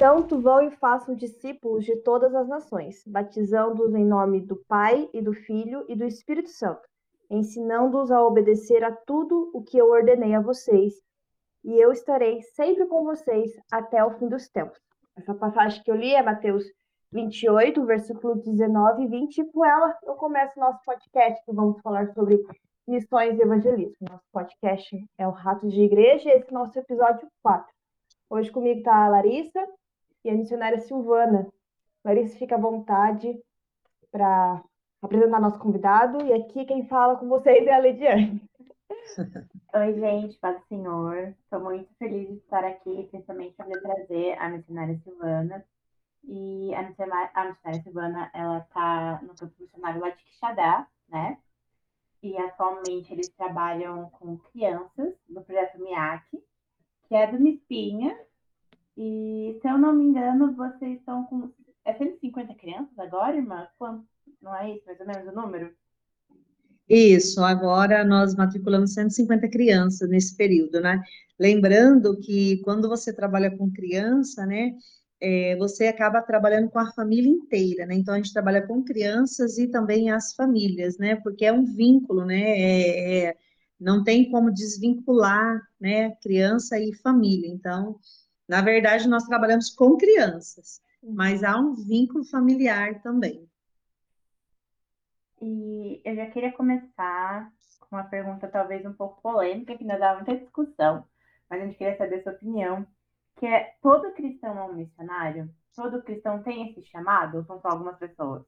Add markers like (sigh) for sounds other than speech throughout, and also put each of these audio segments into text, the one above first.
Portanto, vão e façam discípulos de todas as nações, batizando-os em nome do Pai e do Filho e do Espírito Santo, ensinando-os a obedecer a tudo o que eu ordenei a vocês, e eu estarei sempre com vocês até o fim dos tempos. Essa passagem que eu li é Mateus 28, versículo 19 e 20, e com ela eu começo o nosso podcast, que vamos falar sobre missões e evangelismo. Nosso podcast é o Ratos de Igreja, esse é o nosso episódio 4. Hoje comigo está a Larissa e a missionária Silvana. Larissa, fica à vontade para apresentar nosso convidado, e aqui quem fala com vocês é a Lidiane. (laughs) Oi, gente, paz do Senhor. Estou muito feliz de estar aqui, principalmente para trazer a missionária Silvana. E a missionária, a missionária Silvana, ela está no campo missionário lá de Quixadá, né? E atualmente eles trabalham com crianças no projeto MIAC, que é do Mispinha. E, se eu não me engano, vocês estão com... É 150 crianças agora, irmã? Quanto? Não é isso, mais ou menos, o número? Isso, agora nós matriculamos 150 crianças nesse período, né? Lembrando que quando você trabalha com criança, né, é, você acaba trabalhando com a família inteira, né? Então a gente trabalha com crianças e também as famílias, né? Porque é um vínculo, né? É, é, não tem como desvincular, né? Criança e família. Então, na verdade, nós trabalhamos com crianças, mas há um vínculo familiar também. E eu já queria começar com uma pergunta talvez um pouco polêmica, que ainda dá muita discussão, mas a gente queria saber a sua opinião, que é, todo cristão é um missionário? Todo cristão tem esse chamado ou são só algumas pessoas?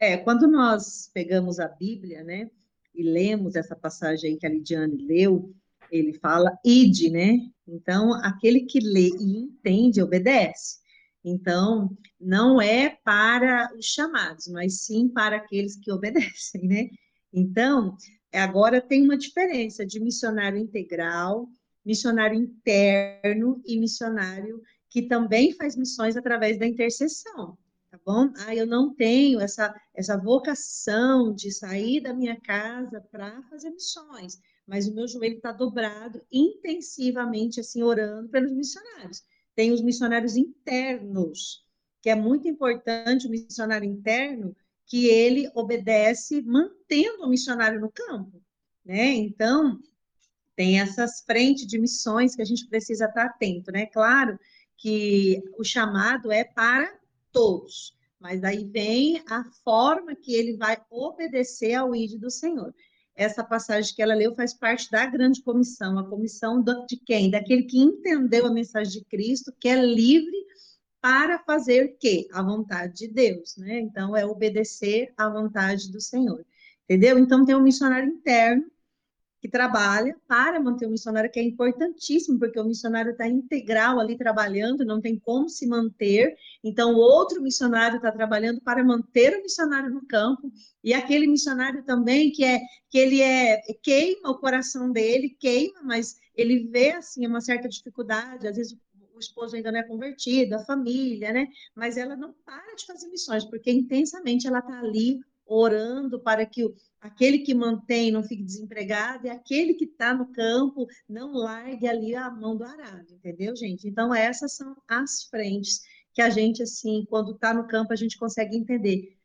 É, quando nós pegamos a Bíblia, né, e lemos essa passagem aí que a Lidiane leu, ele fala ide, né? Então, aquele que lê e entende, obedece. Então, não é para os chamados, mas sim para aqueles que obedecem, né? Então, agora tem uma diferença de missionário integral, missionário interno e missionário que também faz missões através da intercessão, tá bom? Ah, eu não tenho essa, essa vocação de sair da minha casa para fazer missões, mas o meu joelho está dobrado intensivamente, assim, orando pelos missionários tem os missionários internos, que é muito importante o missionário interno, que ele obedece mantendo o missionário no campo, né? Então, tem essas frentes de missões que a gente precisa estar atento, né? Claro que o chamado é para todos, mas aí vem a forma que ele vai obedecer ao ídolo do Senhor essa passagem que ela leu faz parte da grande comissão, a comissão de quem? Daquele que entendeu a mensagem de Cristo, que é livre para fazer o quê? A vontade de Deus, né? Então, é obedecer à vontade do Senhor, entendeu? Então, tem um missionário interno, que trabalha para manter o missionário, que é importantíssimo, porque o missionário está integral ali trabalhando, não tem como se manter. Então, outro missionário está trabalhando para manter o missionário no campo, e aquele missionário também que é que ele é queima o coração dele, queima, mas ele vê assim uma certa dificuldade, às vezes o esposo ainda não é convertido, a família, né? Mas ela não para de fazer missões, porque intensamente ela está ali orando para que aquele que mantém não fique desempregado e aquele que está no campo não largue ali a mão do arado, entendeu, gente? Então, essas são as frentes que a gente, assim, quando está no campo, a gente consegue entender.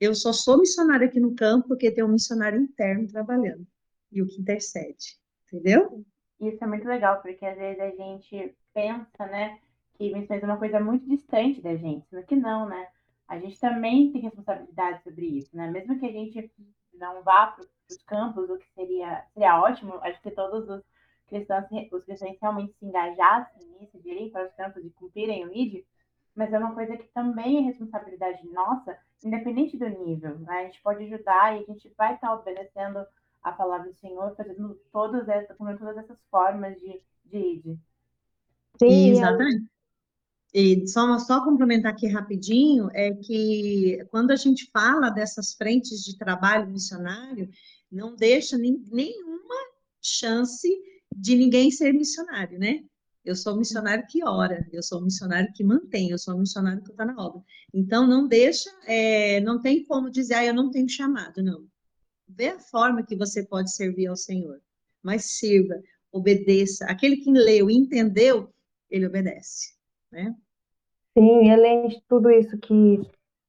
Eu só sou missionário aqui no campo porque tem um missionário interno trabalhando e o que intercede, entendeu? Isso é muito legal, porque às vezes a gente pensa, né, que missões é uma coisa muito distante da gente, sendo que não, né? A gente também tem responsabilidade sobre isso, né? Mesmo que a gente não vá para os campos, o que seria, seria ótimo, acho que todos os cristãos, os cristãos realmente se engajassem nisso, de irem para os campos e cumprirem o ID, mas é uma coisa que também é responsabilidade nossa, independente do nível. Né? A gente pode ajudar e a gente vai estar obedecendo a palavra do Senhor, fazendo todas essas, todas essas formas de, de ID. Sim, exatamente. E só, só complementar aqui rapidinho, é que quando a gente fala dessas frentes de trabalho missionário, não deixa nem, nenhuma chance de ninguém ser missionário, né? Eu sou missionário que ora, eu sou missionário que mantém, eu sou missionário que está na obra. Então, não deixa, é, não tem como dizer, ah, eu não tenho chamado, não. Vê a forma que você pode servir ao Senhor, mas sirva, obedeça. Aquele que leu e entendeu, ele obedece. Né? Sim, além de tudo isso que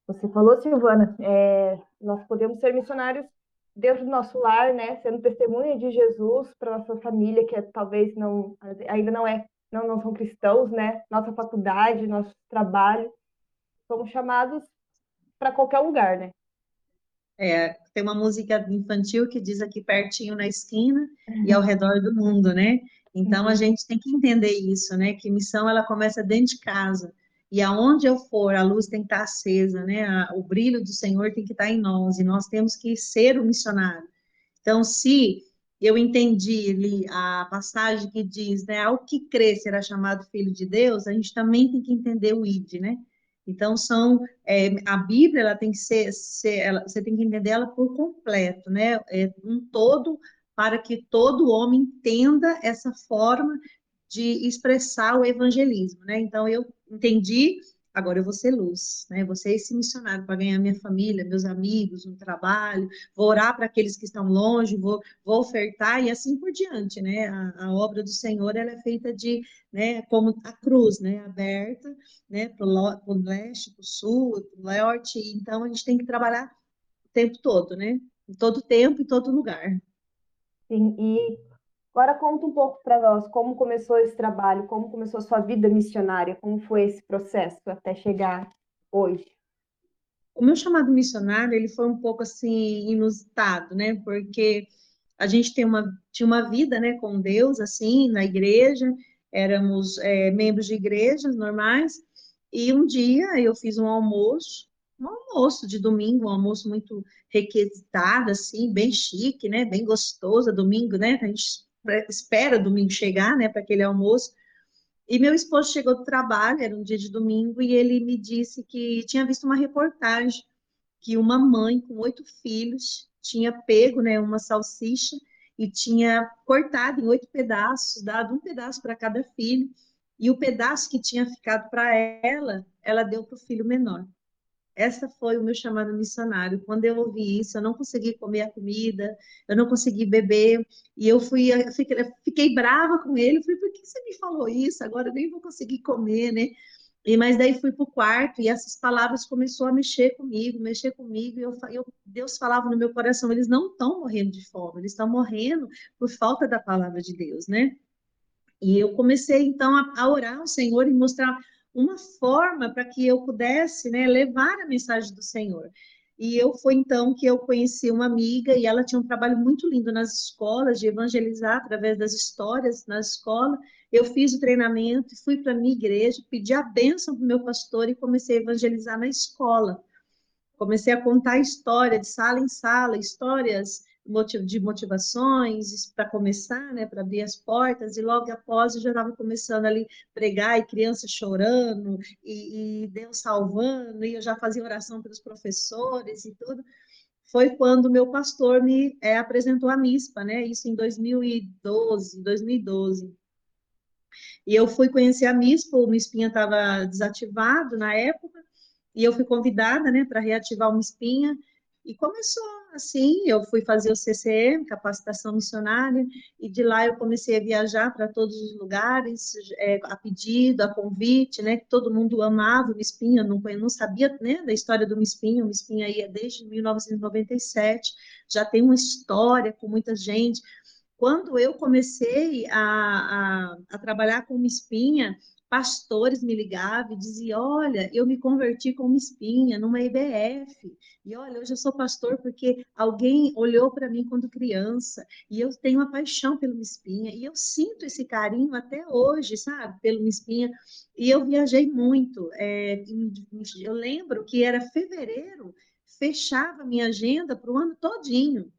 você falou, Silvana, é, nós podemos ser missionários dentro do nosso lar, né, sendo testemunha de Jesus para nossa família, que é, talvez não ainda não é, não, não são cristãos, né, nossa faculdade, nosso trabalho, somos chamados para qualquer lugar, né? É, tem uma música infantil que diz aqui pertinho na esquina e ao redor do mundo, né? Então a uhum. gente tem que entender isso, né? Que missão ela começa dentro de casa. E aonde eu for, a luz tem que estar acesa, né? O brilho do Senhor tem que estar em nós, e nós temos que ser o missionário. Então, se eu entendi ali a passagem que diz, né, ao que crer será chamado filho de Deus, a gente também tem que entender o id, né? Então, são, é, a Bíblia, ela tem que ser, ser ela, você tem que entender ela por completo, né? É um todo, para que todo homem entenda essa forma de expressar o evangelismo, né? Então, eu entendi, agora eu vou ser luz, né? Vou ser esse missionário para ganhar minha família, meus amigos, um trabalho, vou orar para aqueles que estão longe, vou, vou ofertar e assim por diante, né? A, a obra do Senhor, ela é feita de, né, como a cruz, né, aberta, né, para o leste, para o sul, para o norte, então a gente tem que trabalhar o tempo todo, né? Em todo tempo e todo lugar. Sim, e Agora conta um pouco para nós como começou esse trabalho, como começou a sua vida missionária, como foi esse processo até chegar hoje. O meu chamado missionário, ele foi um pouco assim inusitado, né? Porque a gente tem uma, tinha uma vida, né, com Deus, assim, na igreja, éramos é, membros de igrejas normais, e um dia eu fiz um almoço, um almoço de domingo, um almoço muito requisitado, assim, bem chique, né, bem gostoso, domingo, né, a gente espera domingo chegar, né, para aquele almoço. E meu esposo chegou do trabalho, era um dia de domingo, e ele me disse que tinha visto uma reportagem que uma mãe com oito filhos tinha pego, né, uma salsicha e tinha cortado em oito pedaços, dado um pedaço para cada filho, e o pedaço que tinha ficado para ela, ela deu para o filho menor. Essa foi o meu chamado missionário. Quando eu ouvi isso, eu não consegui comer a comida, eu não consegui beber, e eu fui, eu fiquei, eu fiquei, brava com ele. Eu falei, por que você me falou isso? Agora eu nem vou conseguir comer, né? E mas daí fui para o quarto e essas palavras começou a mexer comigo, mexer comigo. E eu, eu, Deus falava no meu coração: eles não estão morrendo de fome, eles estão morrendo por falta da palavra de Deus, né? E eu comecei então a, a orar ao Senhor e mostrar uma forma para que eu pudesse né, levar a mensagem do Senhor. E eu foi então que eu conheci uma amiga e ela tinha um trabalho muito lindo nas escolas de evangelizar através das histórias na escola. Eu fiz o treinamento, fui para a minha igreja, pedi a bênção para o meu pastor e comecei a evangelizar na escola. Comecei a contar história de sala em sala, histórias de motivações para começar, né, para abrir as portas, e logo após eu já estava começando ali pregar e criança chorando e, e, Deus salvando, e eu já fazia oração pelos professores e tudo. Foi quando meu pastor me é, apresentou a MISPA, né, isso em 2012, 2012. E eu fui conhecer a MISPA, o MISPinha estava desativado na época, e eu fui convidada, né, para reativar o MISPinha, e começou assim, eu fui fazer o CCM, capacitação missionária, e de lá eu comecei a viajar para todos os lugares, é, a pedido, a convite, né, que todo mundo amava o Mispinha, eu não, não sabia né, da história do Mispinha, o Mispinha aí é desde 1997, já tem uma história com muita gente. Quando eu comecei a, a, a trabalhar com Mispinha, pastores me ligavam e diziam: Olha, eu me converti como espinha numa IBF, e olha, hoje eu sou pastor porque alguém olhou para mim quando criança, e eu tenho uma paixão pelo espinha, e eu sinto esse carinho até hoje, sabe, pelo espinha. E eu viajei muito. É, eu lembro que era fevereiro, fechava minha agenda para o ano todinho.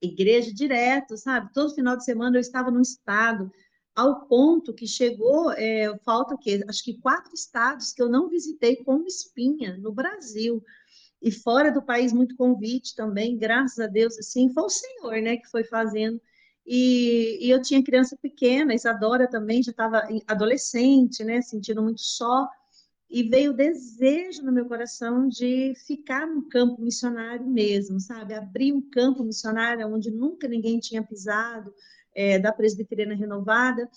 Igreja direto, sabe? Todo final de semana eu estava no estado ao ponto que chegou, é, falta o quê? Acho que quatro estados que eu não visitei como espinha no Brasil. E fora do país, muito convite também, graças a Deus, assim, foi o Senhor, né, que foi fazendo. E, e eu tinha criança pequena, Isadora também já estava adolescente, né, sentindo muito só, e veio o desejo no meu coração de ficar no campo missionário mesmo, sabe? Abrir um campo missionário onde nunca ninguém tinha pisado, é, da Presbiteriana Renovada.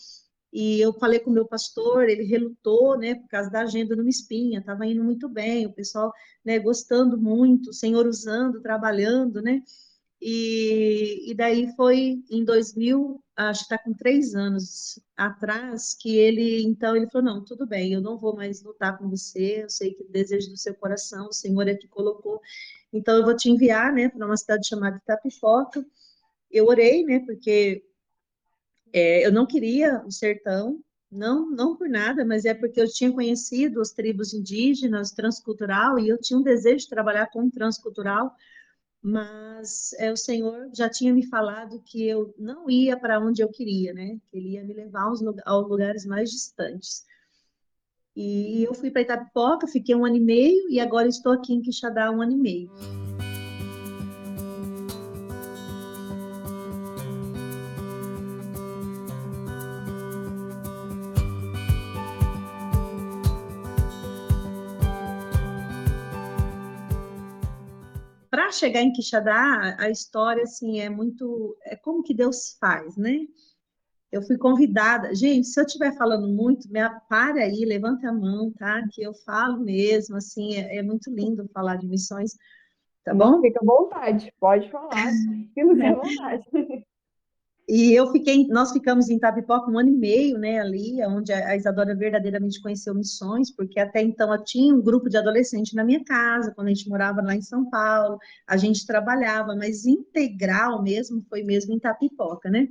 E eu falei com o meu pastor, ele relutou, né, por causa da agenda numa espinha, estava indo muito bem, o pessoal, né, gostando muito, o Senhor usando, trabalhando, né, e, e daí foi em 2000, acho que está com três anos atrás, que ele, então, ele falou, não, tudo bem, eu não vou mais lutar com você, eu sei que o desejo do seu coração, o Senhor é que colocou, então eu vou te enviar, né, para uma cidade chamada Itapifoca, eu orei, né, porque é, eu não queria o sertão, não, não por nada, mas é porque eu tinha conhecido as tribos indígenas, transcultural, e eu tinha um desejo de trabalhar com transcultural, mas é, o Senhor já tinha me falado que eu não ia para onde eu queria, né? Que Ele ia me levar aos, aos lugares mais distantes. E eu fui para Itapipoca, fiquei um ano e meio, e agora estou aqui em Quixadá um ano e meio. Para chegar em Quixadá, a história assim é muito é como que Deus faz, né? Eu fui convidada, gente, se eu estiver falando muito, me para aí, levanta a mão, tá? Que eu falo mesmo, assim, é, é muito lindo falar de missões, tá bom? Fica à vontade, pode falar, (laughs) fica à vontade. E eu fiquei, nós ficamos em Tapipoca um ano e meio, né, ali, onde a Isadora verdadeiramente conheceu missões, porque até então eu tinha um grupo de adolescentes na minha casa, quando a gente morava lá em São Paulo, a gente trabalhava, mas integral mesmo foi mesmo em Tapipoca, né?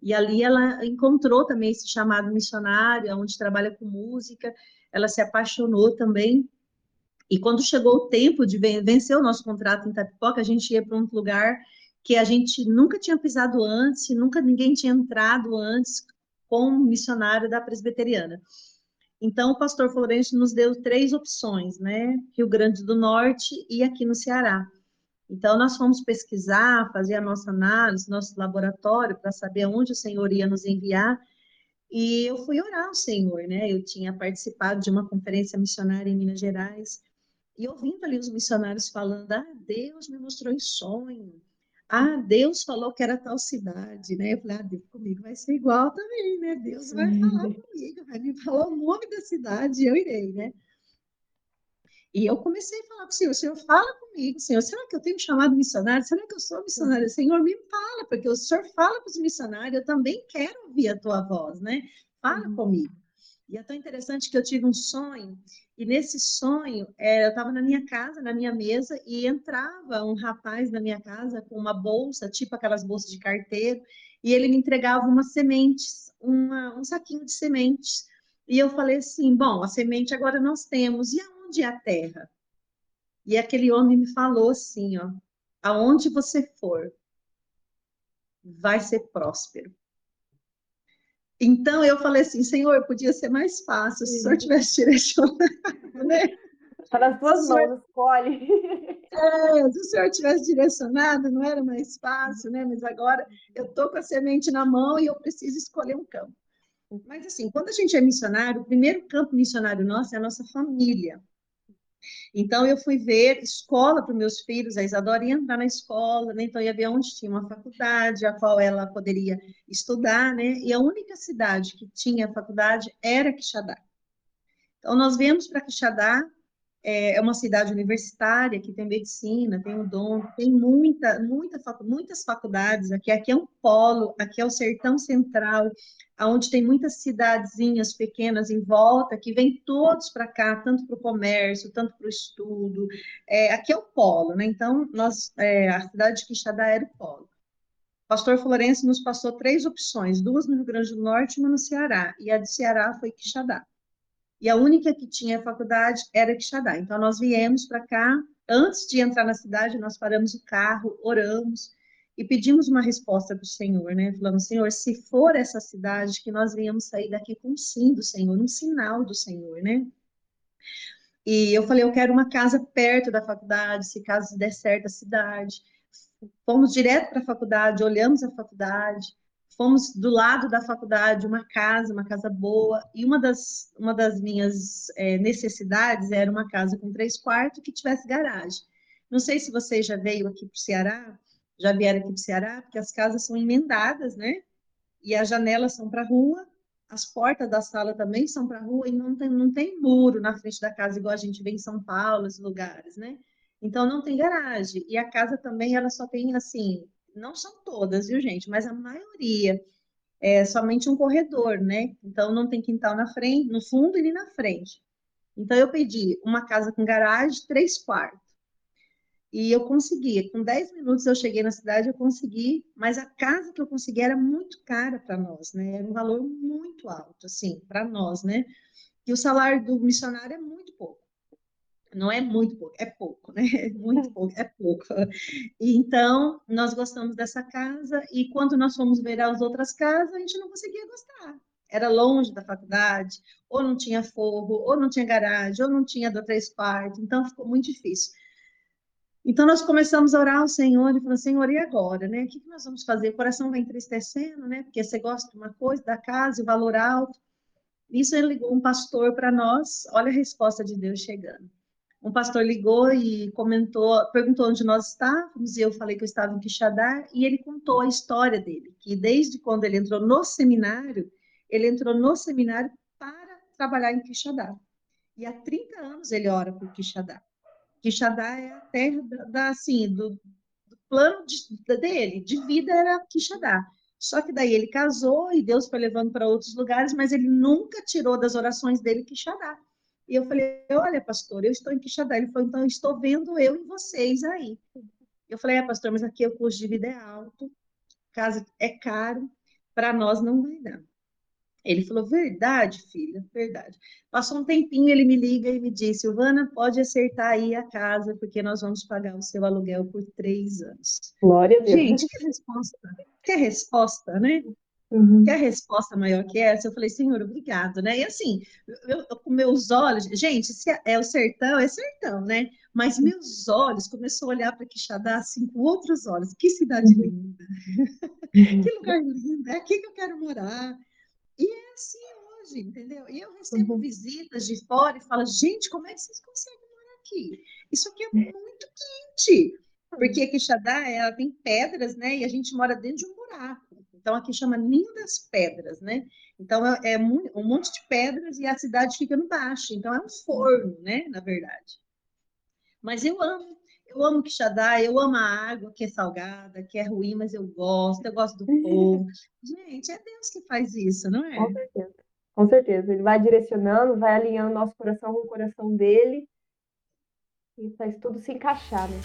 E ali ela encontrou também esse chamado missionário, onde trabalha com música, ela se apaixonou também. E quando chegou o tempo de vencer o nosso contrato em Tapipoca, a gente ia para um lugar que a gente nunca tinha pisado antes, nunca ninguém tinha entrado antes como missionário da presbiteriana. Então, o pastor Florencio nos deu três opções, né? Rio Grande do Norte e aqui no Ceará. Então, nós fomos pesquisar, fazer a nossa análise, nosso laboratório, para saber onde o Senhor ia nos enviar. E eu fui orar ao Senhor, né? Eu tinha participado de uma conferência missionária em Minas Gerais, e ouvindo ali os missionários falando: Ah, Deus me mostrou em sonho, ah, Deus falou que era tal cidade, né? Eu falei, ah, Deus comigo vai ser igual também, né? Deus vai falar comigo, vai me falar o nome da cidade eu irei, né? E eu comecei a falar para o Senhor, Senhor, fala comigo, Senhor, será que eu tenho chamado missionário? Será que eu sou missionário? Senhor, me fala, porque o Senhor fala para os missionários, eu também quero ouvir a tua voz, né? Fala uhum. comigo. E é tão interessante que eu tive um sonho, e nesse sonho, é, eu estava na minha casa, na minha mesa, e entrava um rapaz na minha casa com uma bolsa, tipo aquelas bolsas de carteiro, e ele me entregava umas sementes, uma, um saquinho de sementes. E eu falei assim: bom, a semente agora nós temos, e aonde é a terra? E aquele homem me falou assim: ó, aonde você for, vai ser próspero. Então eu falei assim, Senhor, podia ser mais fácil se o Senhor tivesse direcionado, (laughs) né? Está nas tuas mãos, escolhe. É, se o Senhor tivesse direcionado, não era mais fácil, né? Mas agora eu estou com a semente na mão e eu preciso escolher um campo. Mas assim, quando a gente é missionário, o primeiro campo missionário nosso é a nossa família. Então, eu fui ver escola para meus filhos, a Isadora ia entrar na escola, né? então ia ver onde tinha uma faculdade, a qual ela poderia estudar, né? E a única cidade que tinha faculdade era Quixadá. Então, nós viemos para Quixadá, é, é uma cidade universitária que tem medicina, tem dom, tem muita, muita, muitas faculdades aqui. Aqui é um polo, aqui é o sertão central, onde tem muitas cidadezinhas pequenas em volta, que vêm todos para cá, tanto para o comércio, tanto para o estudo. É, aqui é o polo, né? Então, nós, é, a cidade de Quixadá era o polo. O pastor Florencio nos passou três opções, duas no Rio Grande do Norte e uma no Ceará, e a de Ceará foi Quixadá. E a única que tinha faculdade era Quixadá. Então, nós viemos para cá, antes de entrar na cidade, nós paramos o carro, oramos, e pedimos uma resposta para o Senhor, né? Falamos, Senhor, se for essa cidade, que nós venhamos sair daqui com um sim do Senhor, um sinal do Senhor, né? E eu falei, eu quero uma casa perto da faculdade, se caso der certo a cidade. Fomos direto para a faculdade, olhamos a faculdade, fomos do lado da faculdade, uma casa, uma casa boa, e uma das, uma das minhas é, necessidades era uma casa com três quartos que tivesse garagem. Não sei se você já veio aqui para o Ceará, já vieram aqui para o Ceará, porque as casas são emendadas, né? E as janelas são para a rua as portas da sala também são para a rua e não tem, não tem muro na frente da casa, igual a gente vê em São Paulo, esses lugares, né? Então não tem garagem. E a casa também, ela só tem assim, não são todas, viu, gente? Mas a maioria é somente um corredor, né? Então não tem quintal na frente, no fundo e nem na frente. Então eu pedi uma casa com garagem, três quartos. E eu consegui, com 10 minutos eu cheguei na cidade, eu consegui, mas a casa que eu consegui era muito cara para nós, né? Era um valor muito alto, assim, para nós, né? E o salário do missionário é muito pouco. Não é muito pouco, é pouco, né? É muito pouco, é pouco. Então, nós gostamos dessa casa e quando nós fomos ver as outras casas, a gente não conseguia gostar. Era longe da faculdade, ou não tinha forro, ou não tinha garagem, ou não tinha do três quartos, então ficou muito difícil. Então, nós começamos a orar ao Senhor e falamos, Senhor, e agora, né? O que, que nós vamos fazer? O coração vai entristecendo, né? Porque você gosta de uma coisa, da casa, o valor alto. Isso ele ligou um pastor para nós, olha a resposta de Deus chegando. Um pastor ligou e comentou, perguntou onde nós estávamos, e eu falei que eu estava em Quixadá, e ele contou a história dele, que desde quando ele entrou no seminário, ele entrou no seminário para trabalhar em Quixadá. E há 30 anos ele ora por Quixadá. Quixadá é a terra da, assim, do, do plano de, dele, de vida era Quixadá. Só que daí ele casou e Deus foi levando para outros lugares, mas ele nunca tirou das orações dele Quixadá. E eu falei, olha, pastor, eu estou em Quixadá. Ele falou, então estou vendo eu e vocês aí. Eu falei, é, pastor, mas aqui o custo de vida é alto, casa é caro, para nós não vai dar. Ele falou, verdade, filha, verdade. Passou um tempinho, ele me liga e me disse, Silvana, pode acertar aí a casa, porque nós vamos pagar o seu aluguel por três anos. Glória a Deus. Gente, que resposta, que resposta, né? Uhum. Que a resposta maior que essa, eu falei, Senhor, obrigado, né? E assim, eu, eu, com meus olhos, gente, se é, é o sertão, é sertão, né? Mas meus olhos começou a olhar para Quixadá assim com outros olhos. Que cidade uhum. linda! Uhum. que lugar lindo! É aqui que eu quero morar. E é assim hoje, entendeu? E eu recebo uhum. visitas de fora e falo, gente, como é que vocês conseguem morar aqui? Isso aqui é muito quente. Porque a Quixadá, ela tem pedras, né? E a gente mora dentro de um buraco. Então, aqui chama Ninho das Pedras, né? Então, é, é um monte de pedras e a cidade fica no baixo. Então, é um forno, né? Na verdade. Mas eu amo eu amo Quixadá, eu amo a água que é salgada, que é ruim, mas eu gosto, eu gosto do povo. (laughs) Gente, é Deus que faz isso, não é? Com certeza. Com certeza. Ele vai direcionando, vai alinhando nosso coração com o coração dele e faz tudo se encaixar, né?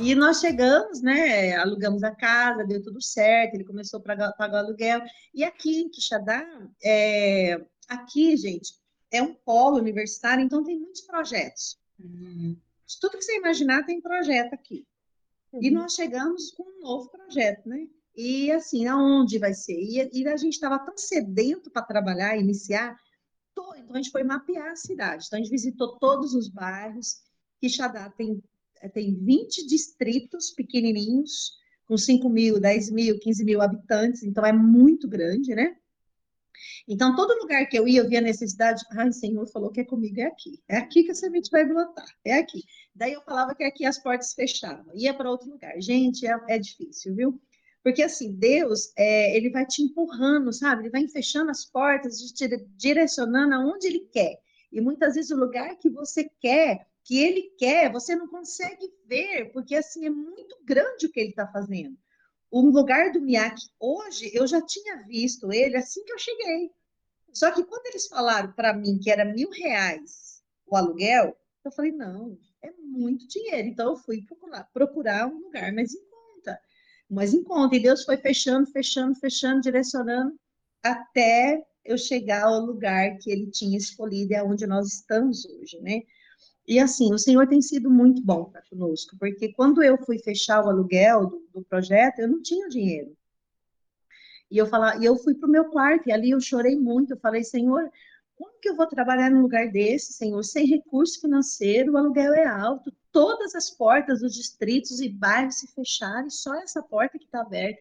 E nós chegamos, né? Alugamos a casa, deu tudo certo, ele começou a pagar, pagar o aluguel. E aqui em Quixadá, é, aqui, gente, é um polo universitário, então tem muitos projetos. Uhum. Tudo que você imaginar tem projeto aqui. Uhum. E nós chegamos com um novo projeto, né? E assim, aonde vai ser? E, e a gente estava tão sedento para trabalhar, iniciar, então a gente foi mapear a cidade. Então a gente visitou todos os bairros. Quixadá tem tem 20 distritos pequenininhos, com 5 mil, 10 mil, 15 mil habitantes, então é muito grande, né? Então, todo lugar que eu ia, eu via necessidade, ai, Senhor falou que é comigo, é aqui. É aqui que a semente vai brotar, é aqui. Daí eu falava que aqui as portas fechavam, ia para outro lugar. Gente, é, é, difícil, viu? Porque assim, Deus, é, ele vai te empurrando, sabe? Ele vai fechando as portas, te direcionando aonde ele quer. E muitas vezes o lugar que você quer que ele quer, você não consegue ver, porque assim é muito grande o que ele está fazendo. O lugar do Miyake hoje, eu já tinha visto ele assim que eu cheguei. Só que quando eles falaram para mim que era mil reais o aluguel, eu falei, não, é muito dinheiro. Então eu fui procurar, procurar um lugar mais em conta. Mais em conta. E Deus foi fechando, fechando, fechando, direcionando até eu chegar ao lugar que ele tinha escolhido, é onde nós estamos hoje, né? E assim, o Senhor tem sido muito bom para conosco, porque quando eu fui fechar o aluguel do, do projeto, eu não tinha dinheiro. E eu falar, e eu fui para o meu quarto e ali eu chorei muito. Eu falei, Senhor, como que eu vou trabalhar num lugar desse, Senhor, sem recurso financeiro? O aluguel é alto, todas as portas dos distritos e bairros se fecharam, só essa porta que está aberta.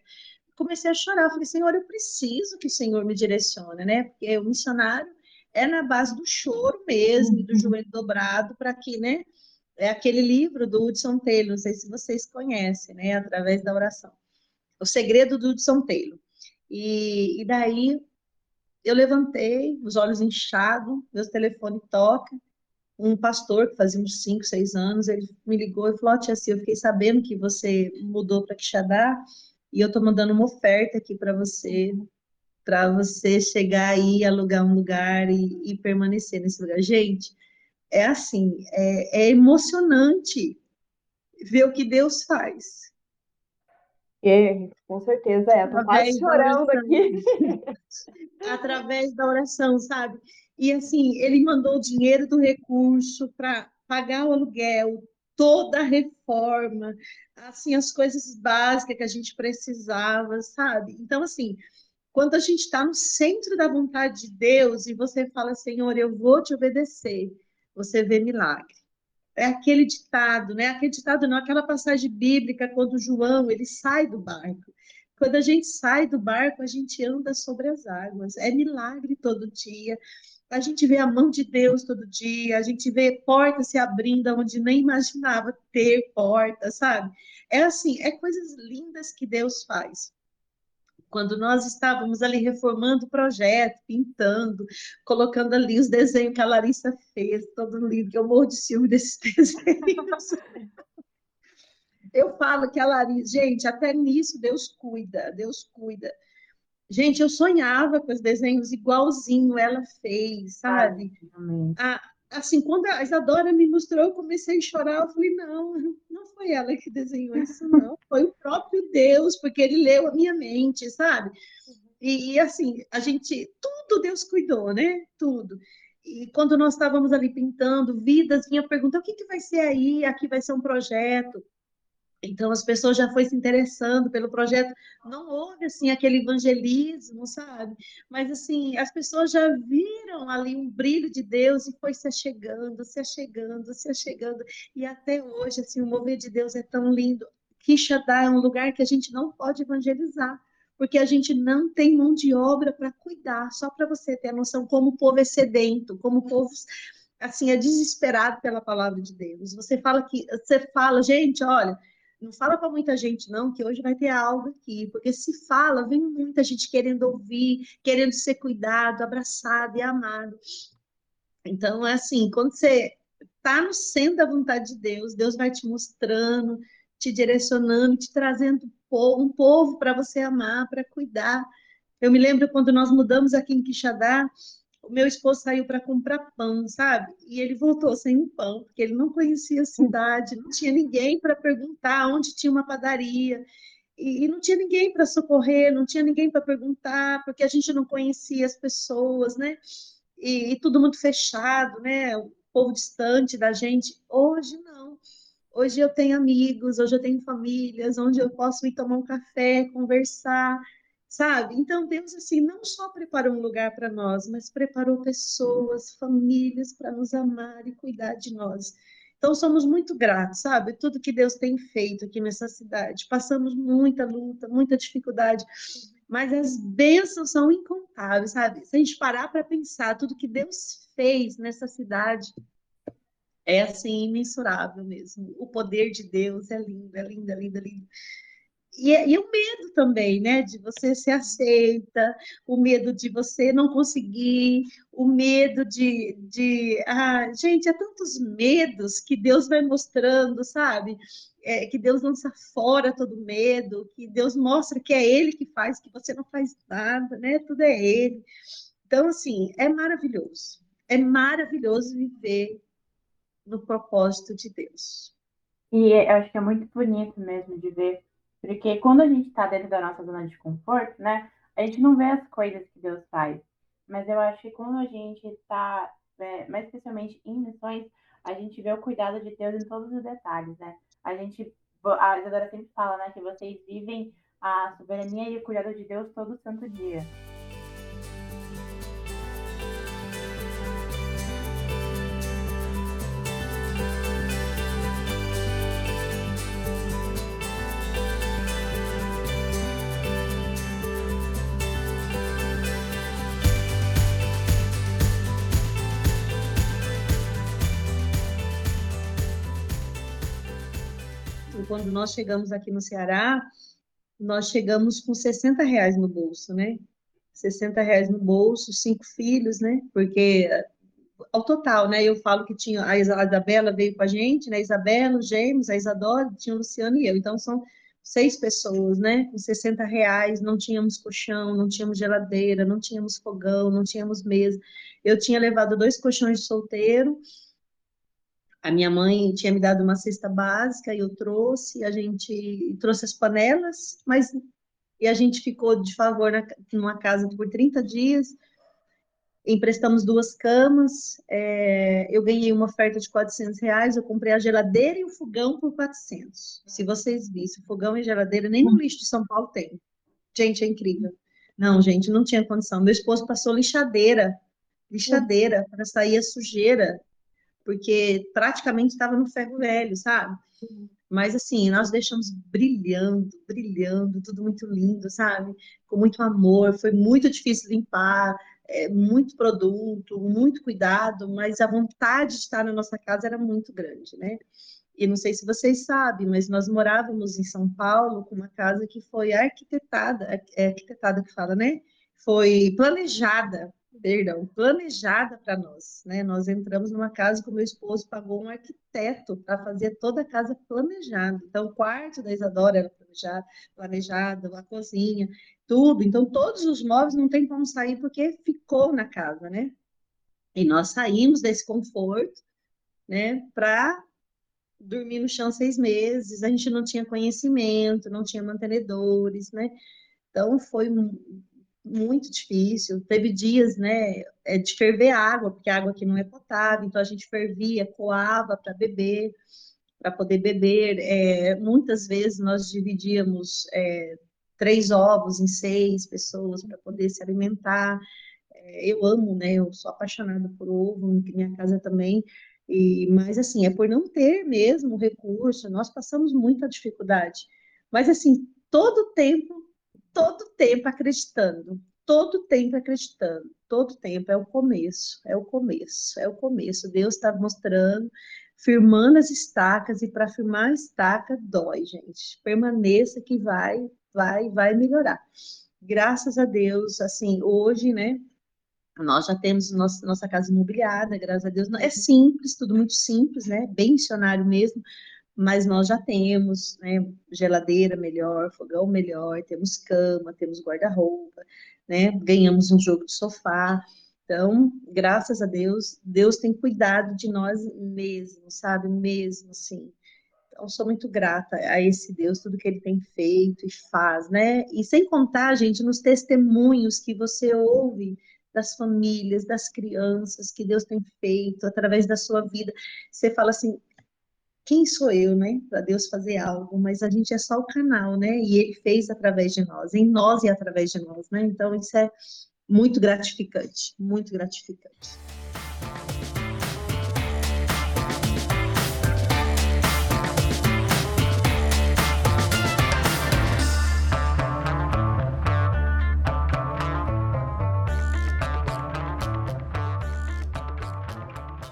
comecei a chorar. Falei, Senhor, eu preciso que o Senhor me direcione, né? Porque o missionário é na base do choro mesmo, do uhum. joelho dobrado, para que, né? É aquele livro do Hudson Taylor, não sei se vocês conhecem, né? Através da oração. O segredo do Hudson Taylor. E, e daí eu levantei, os olhos inchados, meu telefone toca, um pastor que fazia uns 5, 6 anos, ele me ligou e falou, tia, assim, eu fiquei sabendo que você mudou para Quixadá e eu estou mandando uma oferta aqui para você, para você chegar aí, alugar um lugar e, e, permanecer nesse lugar. Gente, é assim, é, é emocionante ver o que Deus faz. É, com certeza é. Estou quase chorando aqui. (laughs) Através da oração, sabe? E assim, ele mandou o dinheiro do recurso para pagar o aluguel, toda a reforma, assim, as coisas básicas que a gente precisava, sabe? Então, assim, quando a gente está no centro da vontade de Deus e você fala, Senhor, eu vou te obedecer, você vê milagre. É aquele ditado, né? Aquele ditado não, aquela passagem bíblica quando João ele sai do barco. Quando a gente sai do barco, a gente anda sobre as águas. É milagre todo dia. A gente vê a mão de Deus todo dia, a gente vê portas se abrindo onde nem imaginava ter portas, sabe? É assim, é coisas lindas que Deus faz quando nós estávamos ali reformando o projeto, pintando, colocando ali os desenhos que a Larissa fez, todo lindo, que eu morro de ciúme desses (laughs) desenhos. eu falo que a Larissa, gente, até nisso Deus cuida, Deus cuida. Gente, eu sonhava com os desenhos igualzinho ela fez, sabe? Ah, assim, quando a Isadora me mostrou, eu comecei a chorar, eu falei, não, não foi ela que desenhou isso, (laughs) não, foi o próprio Deus, porque ele leu a minha mente, sabe? E, e assim, a gente, tudo Deus cuidou, né? Tudo. E quando nós estávamos ali pintando, Vidas vinha perguntar, o que, que vai ser aí? Aqui vai ser um projeto. Então as pessoas já foram se interessando pelo projeto. Não houve assim aquele evangelismo, sabe? Mas assim, as pessoas já viram ali um brilho de Deus e foi se achegando, se achegando, se achegando. E até hoje assim, o mover de Deus é tão lindo. Quixadá é um lugar que a gente não pode evangelizar, porque a gente não tem mão de obra para cuidar, só para você ter a noção como o povo é sedento, como o povo assim é desesperado pela palavra de Deus. Você fala que você fala, gente, olha, não fala para muita gente, não, que hoje vai ter algo aqui, porque se fala, vem muita gente querendo ouvir, querendo ser cuidado, abraçado e amado. Então, é assim, quando você está no centro da vontade de Deus, Deus vai te mostrando, te direcionando, te trazendo um povo para você amar, para cuidar. Eu me lembro quando nós mudamos aqui em Quixadá, o meu esposo saiu para comprar pão, sabe? E ele voltou sem um pão, porque ele não conhecia a cidade, não tinha ninguém para perguntar onde tinha uma padaria. E, e não tinha ninguém para socorrer, não tinha ninguém para perguntar, porque a gente não conhecia as pessoas, né? E, e tudo muito fechado, né? O povo distante da gente. Hoje não. Hoje eu tenho amigos, hoje eu tenho famílias, onde eu posso ir tomar um café, conversar, sabe? Então Deus assim não só preparou um lugar para nós, mas preparou pessoas, famílias para nos amar e cuidar de nós. Então somos muito gratos, sabe? Tudo que Deus tem feito aqui nessa cidade. Passamos muita luta, muita dificuldade, mas as bênçãos são incontáveis, sabe? Se a gente parar para pensar tudo que Deus fez nessa cidade, é assim imensurável mesmo. O poder de Deus é lindo, é lindo, é lindo, é lindo. E, e, o medo também, né? De você ser aceita, o medo de você não conseguir, o medo de. de ah, gente, há tantos medos que Deus vai mostrando, sabe? É, que Deus lança fora todo medo, que Deus mostra que é Ele que faz, que você não faz nada, né? Tudo é Ele. Então, assim, é maravilhoso. É maravilhoso viver no propósito de Deus. E eu acho que é muito bonito mesmo de ver porque quando a gente está dentro da nossa zona de conforto, né, a gente não vê as coisas que Deus faz. Mas eu acho que quando a gente está, é, mais especialmente em missões, a gente vê o cuidado de Deus em todos os detalhes, né? A gente, a Isadora sempre fala, né, que vocês vivem a soberania e o cuidado de Deus todo santo dia. Quando nós chegamos aqui no Ceará, nós chegamos com 60 reais no bolso, né? 60 reais no bolso, cinco filhos, né? Porque ao total, né? Eu falo que tinha a Isabela veio com a gente, né? Isabela, os gêmeos, a Isadora, tinha o Luciano e eu. Então são seis pessoas, né? Com 60 reais, não tínhamos colchão, não tínhamos geladeira, não tínhamos fogão, não tínhamos mesa. Eu tinha levado dois colchões de solteiro. A minha mãe tinha me dado uma cesta básica e eu trouxe, a gente trouxe as panelas, mas e a gente ficou de favor na, numa casa por 30 dias emprestamos duas camas, é, eu ganhei uma oferta de 400 reais, eu comprei a geladeira e o fogão por 400. Se vocês vissem, fogão e geladeira, nem no lixo de São Paulo tem. Gente, é incrível. Não, gente, não tinha condição. Meu esposo passou lixadeira, lixadeira, para sair a sujeira, porque praticamente estava no ferro velho, sabe? Mas assim, nós deixamos brilhando, brilhando, tudo muito lindo, sabe? Com muito amor, foi muito difícil limpar, é, muito produto, muito cuidado, mas a vontade de estar na nossa casa era muito grande, né? E não sei se vocês sabem, mas nós morávamos em São Paulo com uma casa que foi arquitetada, é arquitetada que fala, né? Foi planejada perdão, planejada para nós, né? Nós entramos numa casa que o meu esposo pagou um arquiteto para fazer toda a casa planejada. Então, o quarto da Isadora era planejado, planejado, a cozinha, tudo. Então, todos os móveis não tem como sair porque ficou na casa, né? E nós saímos desse conforto, né, para dormir no chão seis meses. A gente não tinha conhecimento, não tinha mantenedores, né? Então, foi muito difícil. Teve dias, né, é, de ferver água, porque a água aqui não é potável, então a gente fervia, coava para beber, para poder beber. É, muitas vezes nós dividíamos é, três ovos em seis pessoas para poder se alimentar. É, eu amo, né, eu sou apaixonada por ovo, minha casa também. E, mas assim, é por não ter mesmo recurso, nós passamos muita dificuldade. Mas assim, todo tempo todo tempo acreditando, todo tempo acreditando, todo tempo é o começo, é o começo, é o começo. Deus está mostrando, firmando as estacas, e para firmar a estaca dói, gente. Permaneça que vai, vai, vai melhorar. Graças a Deus, assim, hoje, né? Nós já temos nossa, nossa casa imobiliada, graças a Deus. É simples, tudo muito simples, né? Bem missionário mesmo, mas nós já temos né, geladeira melhor, fogão melhor, temos cama, temos guarda-roupa, né, ganhamos um jogo de sofá. Então, graças a Deus, Deus tem cuidado de nós mesmos, sabe? Mesmo assim. Então, sou muito grata a esse Deus, tudo que ele tem feito e faz, né? E sem contar, gente, nos testemunhos que você ouve das famílias, das crianças que Deus tem feito através da sua vida. Você fala assim: quem sou eu, né, para Deus fazer algo, mas a gente é só o canal, né, e Ele fez através de nós, em nós e através de nós, né, então isso é muito gratificante, muito gratificante.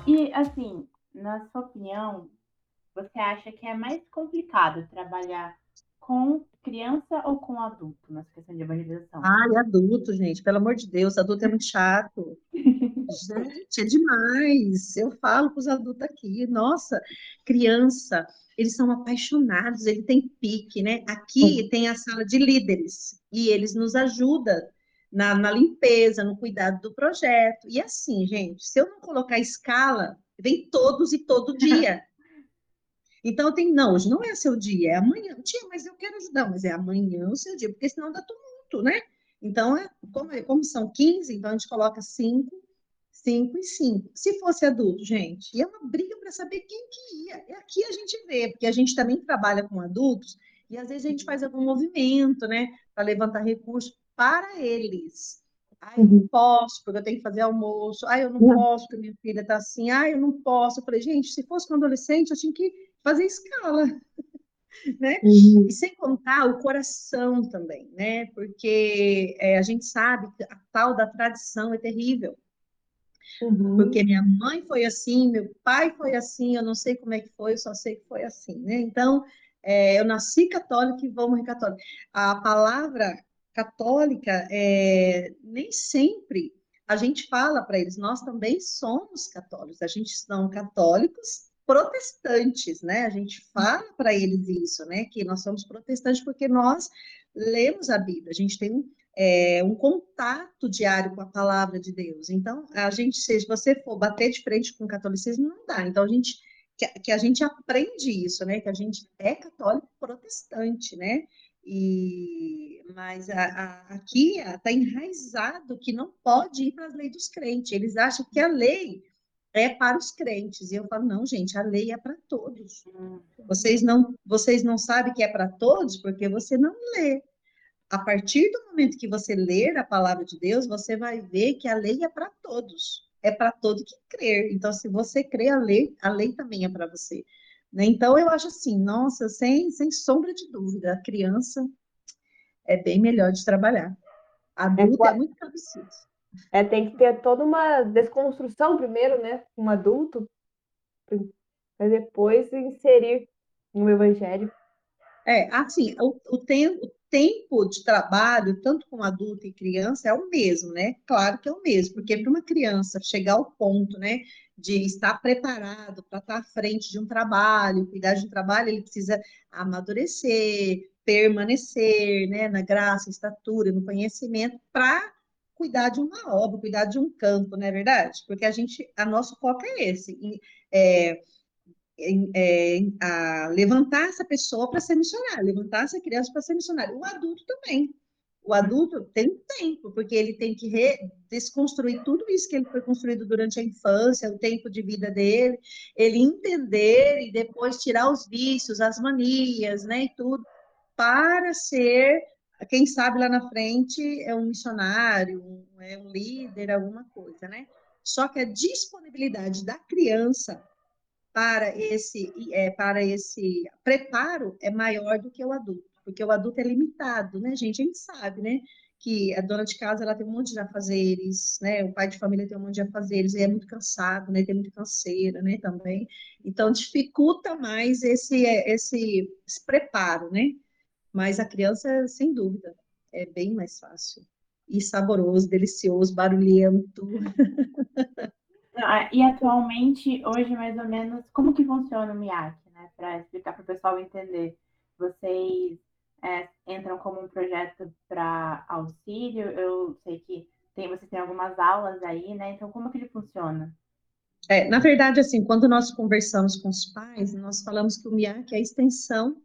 E assim, na sua opinião, você acha que é mais complicado trabalhar com criança ou com adulto nessa questão de evangelização? Ai, adulto, gente, pelo amor de Deus, adulto é muito chato. (laughs) gente, é demais. Eu falo para os adultos aqui, nossa, criança, eles são apaixonados, ele tem pique, né? Aqui tem a sala de líderes e eles nos ajudam na, na limpeza, no cuidado do projeto. E assim, gente, se eu não colocar escala, vem todos e todo (laughs) dia. Então, tem, não, hoje não é seu dia, é amanhã. Tia, mas eu quero ajudar, mas é amanhã o seu dia, porque senão dá tumulto, né? Então, é, como, é, como são 15, então a gente coloca 5, 5 e 5. Se fosse adulto, gente, e é uma briga para saber quem que ia. E aqui a gente vê, porque a gente também trabalha com adultos, e às vezes a gente faz algum movimento, né, para levantar recursos para eles. Ah, eu não posso, porque eu tenho que fazer almoço. Ah, eu não posso, porque minha filha está assim. Ah, eu não posso. Eu falei, gente, se fosse com um adolescente, eu tinha que fazer escala. (laughs) Né? Uhum. E sem contar o coração também, né? Porque é, a gente sabe que a tal da tradição é terrível. Uhum. Porque minha mãe foi assim, meu pai foi assim, eu não sei como é que foi, eu só sei que foi assim, né? Então, é, eu nasci católica e vou morrer católica. A palavra católica, é, nem sempre a gente fala para eles, nós também somos católicos, a gente são católicos protestantes, né? A gente fala para eles isso, né? Que nós somos protestantes porque nós lemos a Bíblia, a gente tem um, é, um contato diário com a palavra de Deus. Então, a gente, se você for bater de frente com o catolicismo, não dá. Então, a gente que, que a gente aprende isso, né? Que a gente é católico protestante, né? E, mas a, a, aqui está enraizado que não pode ir para as leis dos crentes. Eles acham que a lei é para os crentes. E eu falo, não, gente, a lei é para todos. Uhum. Vocês não, vocês não sabem que é para todos porque você não lê. A partir do momento que você ler a palavra de Deus, você vai ver que a lei é para todos é para todo que crer. Então, se você crê, a lei, a lei também é para você. Né? Então, eu acho assim, nossa, sem, sem sombra de dúvida, a criança é bem melhor de trabalhar. Adulto é, é muito absurdo. É, tem que ter toda uma desconstrução primeiro, né? Um adulto, para depois inserir no evangelho. É, assim, o, o, tempo, tempo de trabalho, tanto com adulto e criança, é o mesmo, né? Claro que é o mesmo, porque para uma criança chegar ao ponto, né, de estar preparado para estar à frente de um trabalho, cuidar de um trabalho, ele precisa amadurecer, permanecer, né, na graça, estatura, no conhecimento, para cuidar de uma obra, cuidar de um campo, não é verdade? Porque a gente, a nosso foco é esse, é, é, a levantar essa pessoa para ser missionário, levantar essa criança para ser missionário. O adulto também. O adulto tem tempo, porque ele tem que desconstruir tudo isso que ele foi construído durante a infância, o tempo de vida dele, ele entender e depois tirar os vícios, as manias, né, e tudo, para ser, quem sabe lá na frente, é um missionário, um, é um líder, alguma coisa, né? Só que a disponibilidade da criança para esse, é, para esse preparo é maior do que o adulto, porque o adulto é limitado, né, gente? A gente sabe, né? Que a dona de casa ela tem um monte de afazeres, né? O pai de família tem um monte de afazeres e é muito cansado, né? Tem muito canseira, né? Também. Então dificulta mais esse, esse, esse preparo, né? Mas a criança, sem dúvida, é bem mais fácil. E saboroso, delicioso, barulhento. (laughs) Ah, e atualmente, hoje, mais ou menos, como que funciona o MIAC, né? Para explicar para o pessoal entender. Vocês é, entram como um projeto para auxílio, eu sei que tem, vocês têm algumas aulas aí, né? Então, como que ele funciona? É, na verdade, assim, quando nós conversamos com os pais, nós falamos que o MIAC é a extensão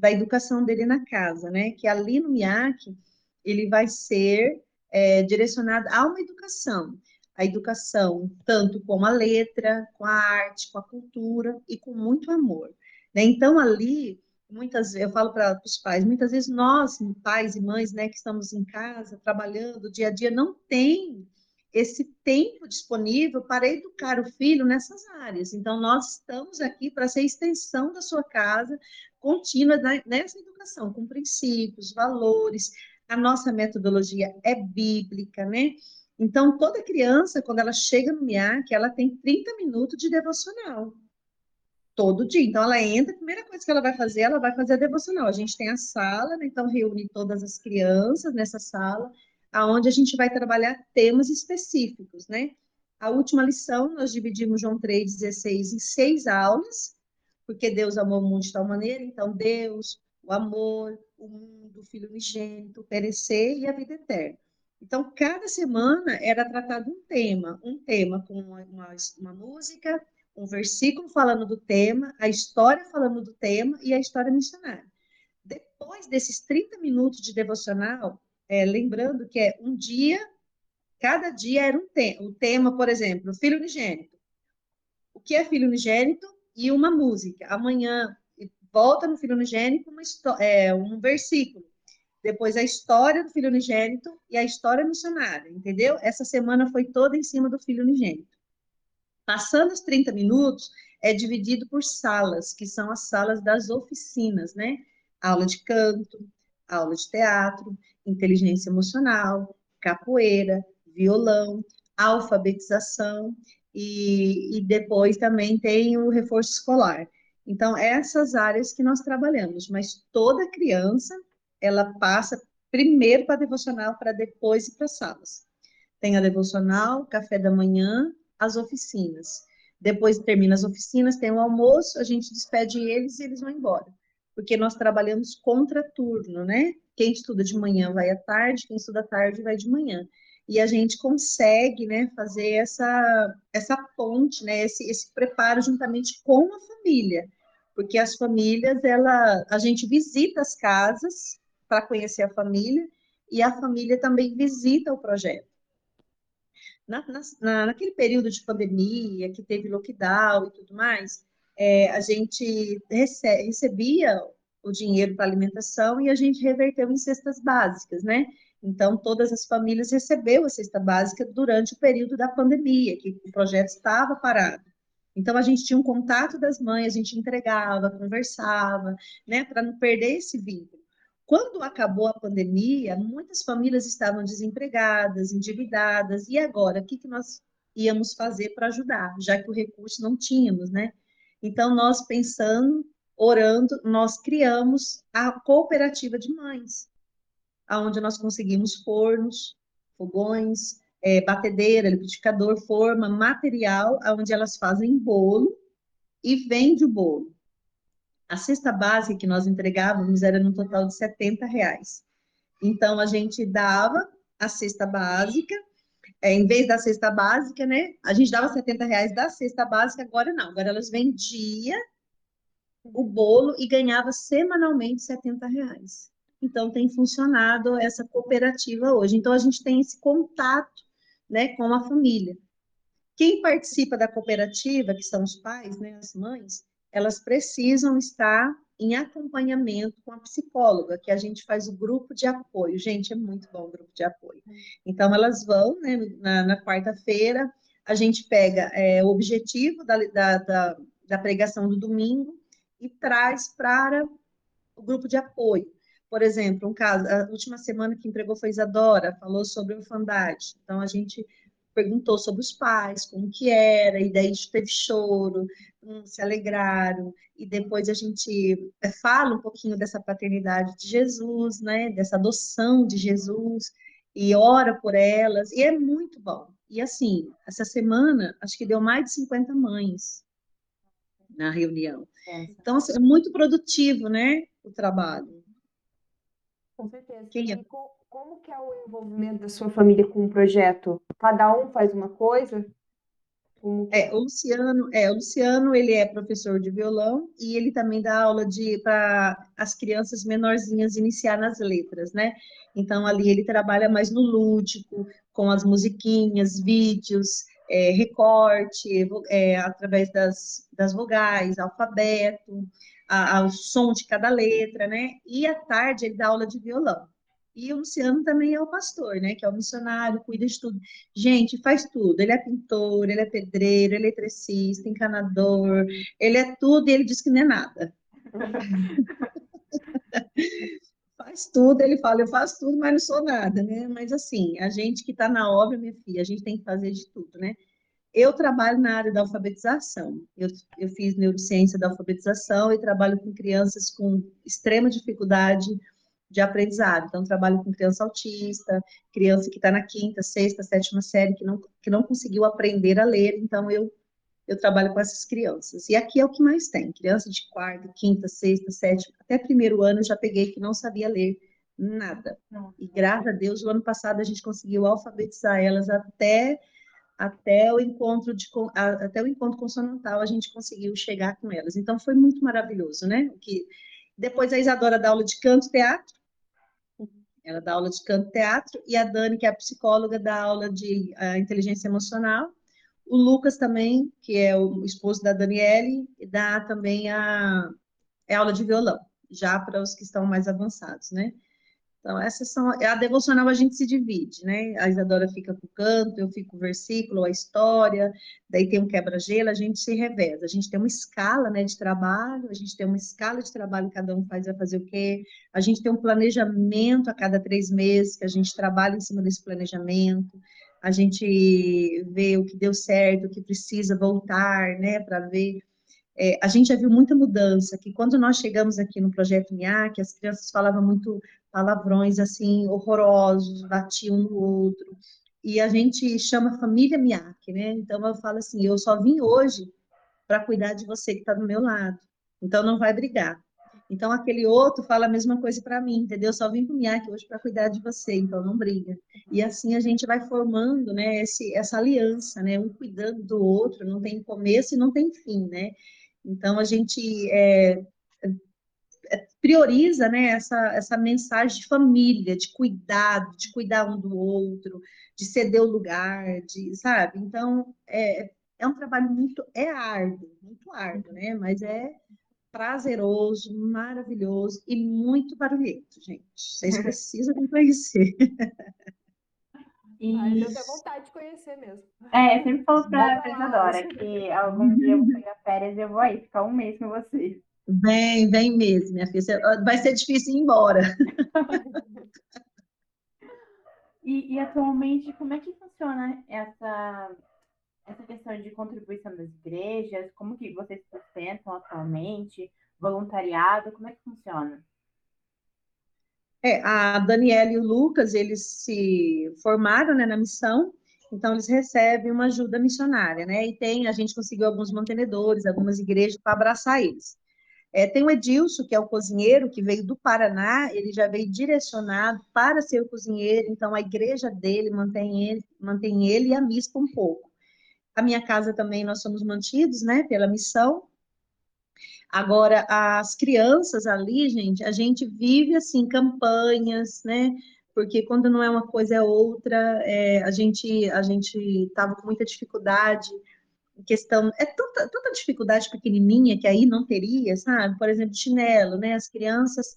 da educação dele na casa, né? Que ali no MIAC, ele vai ser é, direcionado a uma educação a educação, tanto com a letra, com a arte, com a cultura e com muito amor. Né? Então, ali, muitas eu falo para os pais, muitas vezes nós, pais e mães, né, que estamos em casa, trabalhando, dia a dia, não tem esse tempo disponível para educar o filho nessas áreas. Então, nós estamos aqui para ser extensão da sua casa contínua nessa educação, com princípios, valores. A nossa metodologia é bíblica, né? Então, toda criança, quando ela chega no MIAC, ela tem 30 minutos de devocional. Todo dia. Então, ela entra, a primeira coisa que ela vai fazer, ela vai fazer a devocional. A gente tem a sala, né? então reúne todas as crianças nessa sala, aonde a gente vai trabalhar temas específicos, né? A última lição, nós dividimos João 3,16 em seis aulas, porque Deus amou o mundo de tal maneira, então Deus, o amor, o mundo, o Filho unigênito, perecer e a vida eterna. Então, cada semana era tratado um tema, um tema com uma, uma, uma, música, um versículo falando do tema, a história falando do tema e a história missionária. Depois desses 30 minutos de devocional, é, lembrando que é um dia, cada dia era um tema. O tema, por exemplo, filho unigênito. O que é filho unigênito? E uma música. Amanhã, volta no filho unigênito, uma, é, um versículo depois a história do filho unigênito e a história missionária, entendeu? Essa semana foi toda em cima do filho unigênito. Passando os 30 minutos, é dividido por salas, que são as salas das oficinas, né? Aula de canto, aula de teatro, inteligência emocional, capoeira, violão, alfabetização e, e depois também tem o reforço escolar. Então, essas áreas que nós trabalhamos, mas toda criança, ela passa primeiro para a devocional, para depois ir para as salas. Tem a devocional, café da manhã, as oficinas. Depois termina as oficinas, tem o almoço, a gente despede eles e eles vão embora. Porque nós trabalhamos contra turno, né? Quem estuda de manhã vai à tarde, quem estuda à tarde vai de manhã. E a gente consegue, né, fazer essa, essa ponte, né, esse, esse preparo juntamente com a família. Porque as famílias, ela, a gente visita as casas para conhecer a família e a família também visita o projeto na, na, naquele período de pandemia, que teve lockdown e tudo mais, é, a gente rece recebia o dinheiro para alimentação e a gente reverteu em cestas básicas, né? Então, todas as famílias receberam a cesta básica durante o período da pandemia, que o projeto estava parado. Então, a gente tinha um contato das mães, a gente entregava, conversava, né, para não perder esse vínculo. Quando acabou a pandemia, muitas famílias estavam desempregadas, endividadas, e agora, o que, que nós íamos fazer para ajudar, já que o recurso não tínhamos, né? Então, nós pensando, orando, nós criamos a cooperativa de mães, aonde nós conseguimos fornos, fogões, é, batedeira, liquidificador, forma, material, onde elas fazem bolo e vende o bolo. A cesta básica que nós entregávamos era no total de 70 reais. Então, a gente dava a cesta básica, é, em vez da cesta básica, né? A gente dava 70 reais da cesta básica, agora não. Agora elas vendiam o bolo e ganhava semanalmente 70 reais. Então, tem funcionado essa cooperativa hoje. Então, a gente tem esse contato né, com a família. Quem participa da cooperativa, que são os pais, né, as mães, elas precisam estar em acompanhamento com a psicóloga, que a gente faz o grupo de apoio. Gente, é muito bom o grupo de apoio. Então, elas vão, né, na, na quarta-feira, a gente pega é, o objetivo da, da, da, da pregação do domingo e traz para o grupo de apoio. Por exemplo, um caso, a última semana que entregou foi Isadora, falou sobre orfandade. Então, a gente perguntou sobre os pais, como que era, e daí teve choro, um, se alegraram, e depois a gente é, fala um pouquinho dessa paternidade de Jesus, né, dessa adoção de Jesus, e ora por elas, e é muito bom. E assim, essa semana, acho que deu mais de 50 mães na reunião. É. Então, assim, é muito produtivo, né, o trabalho. Com certeza. Quem é? como que é o envolvimento da sua família com o projeto? Cada um faz uma coisa? É, o Luciano, é, o Luciano, ele é professor de violão e ele também dá aula de para as crianças menorzinhas iniciar nas letras, né? Então ali ele trabalha mais no lúdico, com as musiquinhas, vídeos, é, recorte, é, através das, das vogais, alfabeto, a, o som de cada letra, né? E à tarde ele dá aula de violão. E o Luciano também é o pastor, né? Que é o missionário, cuida de tudo. Gente, faz tudo. Ele é pintor, ele é pedreiro, eletricista, encanador, ele é tudo e ele diz que não é nada. (laughs) faz tudo, ele fala, eu faço tudo, mas não sou nada, né? Mas assim, a gente que está na obra, minha filha, a gente tem que fazer de tudo, né? Eu trabalho na área da alfabetização. Eu, eu fiz neurociência da alfabetização e trabalho com crianças com extrema dificuldade de aprendizado. Então, trabalho com criança autista, criança que está na quinta, sexta, sétima série, que não, que não conseguiu aprender a ler, então eu, eu trabalho com essas crianças. E aqui é o que mais tem, criança de quarta, quinta, sexta, sétima, até primeiro ano eu já peguei que não sabia ler nada. E graças a Deus, o ano passado a gente conseguiu alfabetizar elas até até o encontro de até o encontro consonantal a gente conseguiu chegar com elas. Então foi muito maravilhoso, né? Que depois a Isadora dá aula de canto teatro ela dá aula de canto teatro, e a Dani, que é a psicóloga, dá aula de uh, inteligência emocional. O Lucas também, que é o esposo da Daniele, dá também a, é aula de violão, já para os que estão mais avançados, né? Então, essas são. A devocional a gente se divide, né? A Isadora fica com o canto, eu fico com o versículo, a história, daí tem um quebra-gelo, a gente se reveza. A gente tem uma escala né, de trabalho, a gente tem uma escala de trabalho, cada um faz vai fazer o quê. A gente tem um planejamento a cada três meses, que a gente trabalha em cima desse planejamento. A gente vê o que deu certo, o que precisa voltar, né, para ver é, a gente já viu muita mudança, que quando nós chegamos aqui no Projeto MIAC, as crianças falavam muito palavrões, assim, horrorosos, batiam um no outro, e a gente chama família MIAC, né? Então, eu falo assim, eu só vim hoje para cuidar de você que está do meu lado, então não vai brigar. Então, aquele outro fala a mesma coisa para mim, entendeu? Só vim para o MIAC hoje para cuidar de você, então não briga. E assim a gente vai formando, né, esse, essa aliança, né, um cuidando do outro, não tem começo e não tem fim, né? Então, a gente é, é, prioriza, né, essa, essa mensagem de família, de cuidado, de cuidar um do outro, de ceder o lugar, de, sabe? Então, é, é um trabalho muito, é árduo, muito árduo, né? Mas é prazeroso, maravilhoso e muito barulhento, gente. Vocês precisam me conhecer. E... Ai, eu tenho vontade de conhecer mesmo. É, eu sempre falo pra Isadora que algum dia eu vou pegar férias e eu vou aí ficar um mês com vocês. Vem, vem mesmo, minha filha. Vai ser difícil ir embora. (laughs) e, e atualmente, como é que funciona essa essa questão de contribuição das igrejas, como que vocês sustentam atualmente, voluntariado, como é que funciona? É, a Daniela e o Lucas, eles se formaram né, na missão, então eles recebem uma ajuda missionária, né? E tem, a gente conseguiu alguns mantenedores, algumas igrejas para abraçar eles. É, tem o Edilson, que é o cozinheiro, que veio do Paraná, ele já veio direcionado para ser o cozinheiro, então a igreja dele mantém ele, mantém ele e a mispa um pouco. A minha casa também nós somos mantidos, né, pela missão. Agora, as crianças ali, gente, a gente vive, assim, campanhas, né, porque quando não é uma coisa é outra, é, a gente a gente estava com muita dificuldade questão é tanta, tanta dificuldade pequenininha que aí não teria, sabe? Por exemplo, chinelo, né? As crianças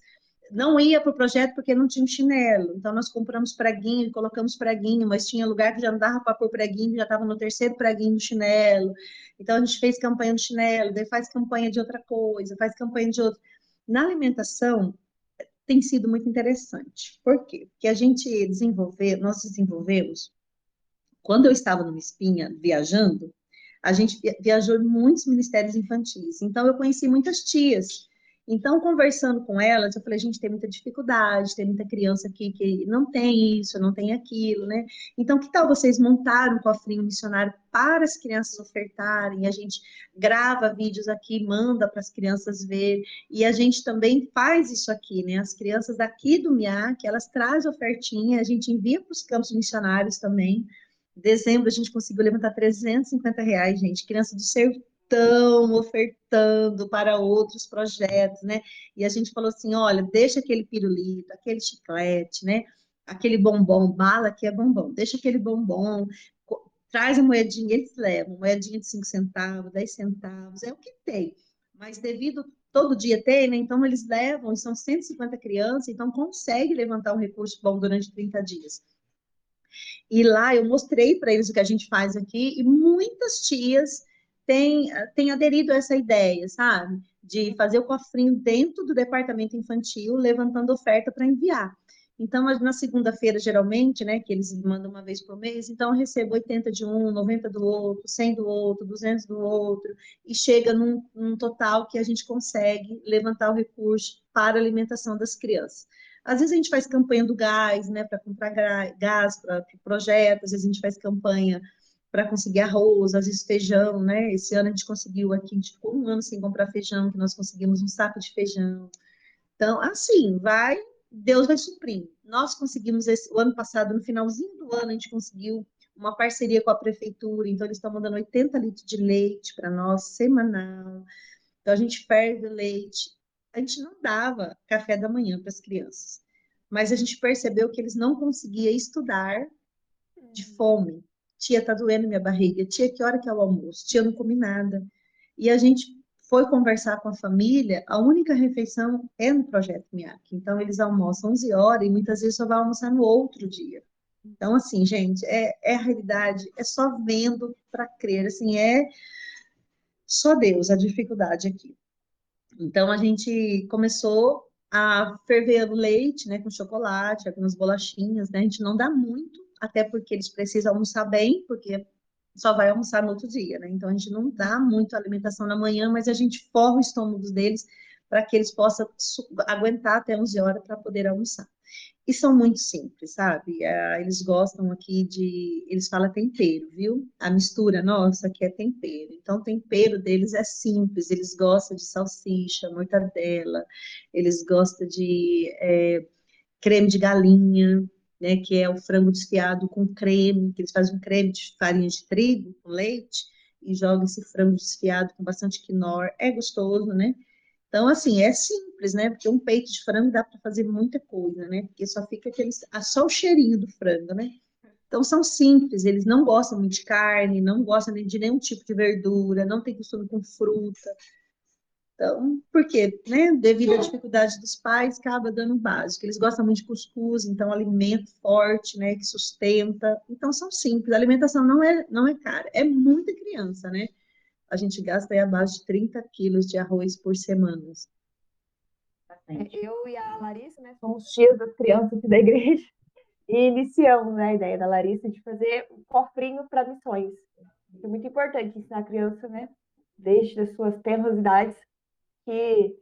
não ia para o projeto porque não tinha chinelo. Então, nós compramos preguinho, colocamos preguinho, mas tinha lugar que já não dava para pôr preguinho, já estava no terceiro preguinho do chinelo. Então, a gente fez campanha do chinelo, daí faz campanha de outra coisa, faz campanha de outra. Na alimentação, tem sido muito interessante. Por quê? Porque a gente desenvolveu, nós desenvolvemos, quando eu estava no Espinha viajando, a gente viajou em muitos ministérios infantis. Então, eu conheci muitas tias então, conversando com elas, eu falei, a gente tem muita dificuldade, tem muita criança aqui que não tem isso, não tem aquilo, né? Então, que tal vocês montarem um cofrinho missionário para as crianças ofertarem? A gente grava vídeos aqui, manda para as crianças ver, e a gente também faz isso aqui, né? As crianças daqui do MIAC, elas trazem ofertinha, a gente envia para os campos missionários também. Em dezembro, a gente conseguiu levantar 350 reais, gente. Criança do sertão estão ofertando para outros projetos, né? E a gente falou assim, olha, deixa aquele pirulito, aquele chiclete, né? Aquele bombom, bala que é bombom, deixa aquele bombom, traz a moedinha, eles levam, moedinha de 5 centavos, 10 centavos, é o que tem. Mas devido todo dia tem, né? Então eles levam, são 150 crianças, então consegue levantar um recurso bom durante 30 dias. E lá eu mostrei para eles o que a gente faz aqui, e muitas tias tem, tem aderido a essa ideia, sabe? De fazer o cofrinho dentro do departamento infantil, levantando oferta para enviar. Então, na segunda-feira, geralmente, né, que eles mandam uma vez por mês, então eu recebo 80 de um, 90 do outro, 100 do outro, 200 do outro, e chega num, num total que a gente consegue levantar o recurso para a alimentação das crianças. Às vezes a gente faz campanha do gás, né, para comprar gás para projetos, às vezes a gente faz campanha para conseguir arroz, às vezes feijão, né? Esse ano a gente conseguiu aqui, a gente ficou um ano sem comprar feijão, que nós conseguimos um saco de feijão. Então, assim, vai, Deus vai suprindo. Nós conseguimos esse, o ano passado, no finalzinho do ano, a gente conseguiu uma parceria com a prefeitura, então eles estão mandando 80 litros de leite para nós, semanal. Então a gente ferve o leite. A gente não dava café da manhã para as crianças, mas a gente percebeu que eles não conseguiam estudar de fome. Tia, tá doendo minha barriga. Tia, que hora que é o almoço? Tia, não comi nada. E a gente foi conversar com a família, a única refeição é no Projeto MIAC. Então, eles almoçam 11 horas e muitas vezes só vão almoçar no outro dia. Então, assim, gente, é, é a realidade, é só vendo para crer, assim, é só Deus a dificuldade aqui. Então, a gente começou a ferver o leite, né, com chocolate, algumas bolachinhas, né, a gente não dá muito, até porque eles precisam almoçar bem, porque só vai almoçar no outro dia, né? Então a gente não dá muito alimentação na manhã, mas a gente forra o estômago deles para que eles possam aguentar até 11 horas para poder almoçar. E são muito simples, sabe? É, eles gostam aqui de. Eles falam tempero, viu? A mistura nossa aqui é tempero. Então, o tempero deles é simples. Eles gostam de salsicha, mortadela, eles gostam de é, creme de galinha, né? Que é o frango desfiado com creme, que eles fazem um creme de farinha de trigo com leite e jogam esse frango desfiado com bastante quinor. É gostoso, né? Então, assim, é simples, né? Porque um peito de frango dá para fazer muita coisa, né? Porque só fica aquele, só o cheirinho do frango, né? Então, são simples, eles não gostam muito de carne, não gostam de nenhum tipo de verdura, não tem costume com fruta. Então, por quê? Né? Devido à dificuldade dos pais, acaba dando básico. Eles gostam muito de cuscuz, então alimento forte, né, que sustenta. Então, são simples. A alimentação não é, não é cara. É muita criança, né? a gente gasta aí abaixo de 30 quilos de arroz por semana. É, eu e a Larissa, né, somos tias das crianças da igreja (laughs) e iniciamos né, a ideia da Larissa de fazer um cofrinho para missões. É muito importante ensinar a criança, né, desde as suas tenras idades, que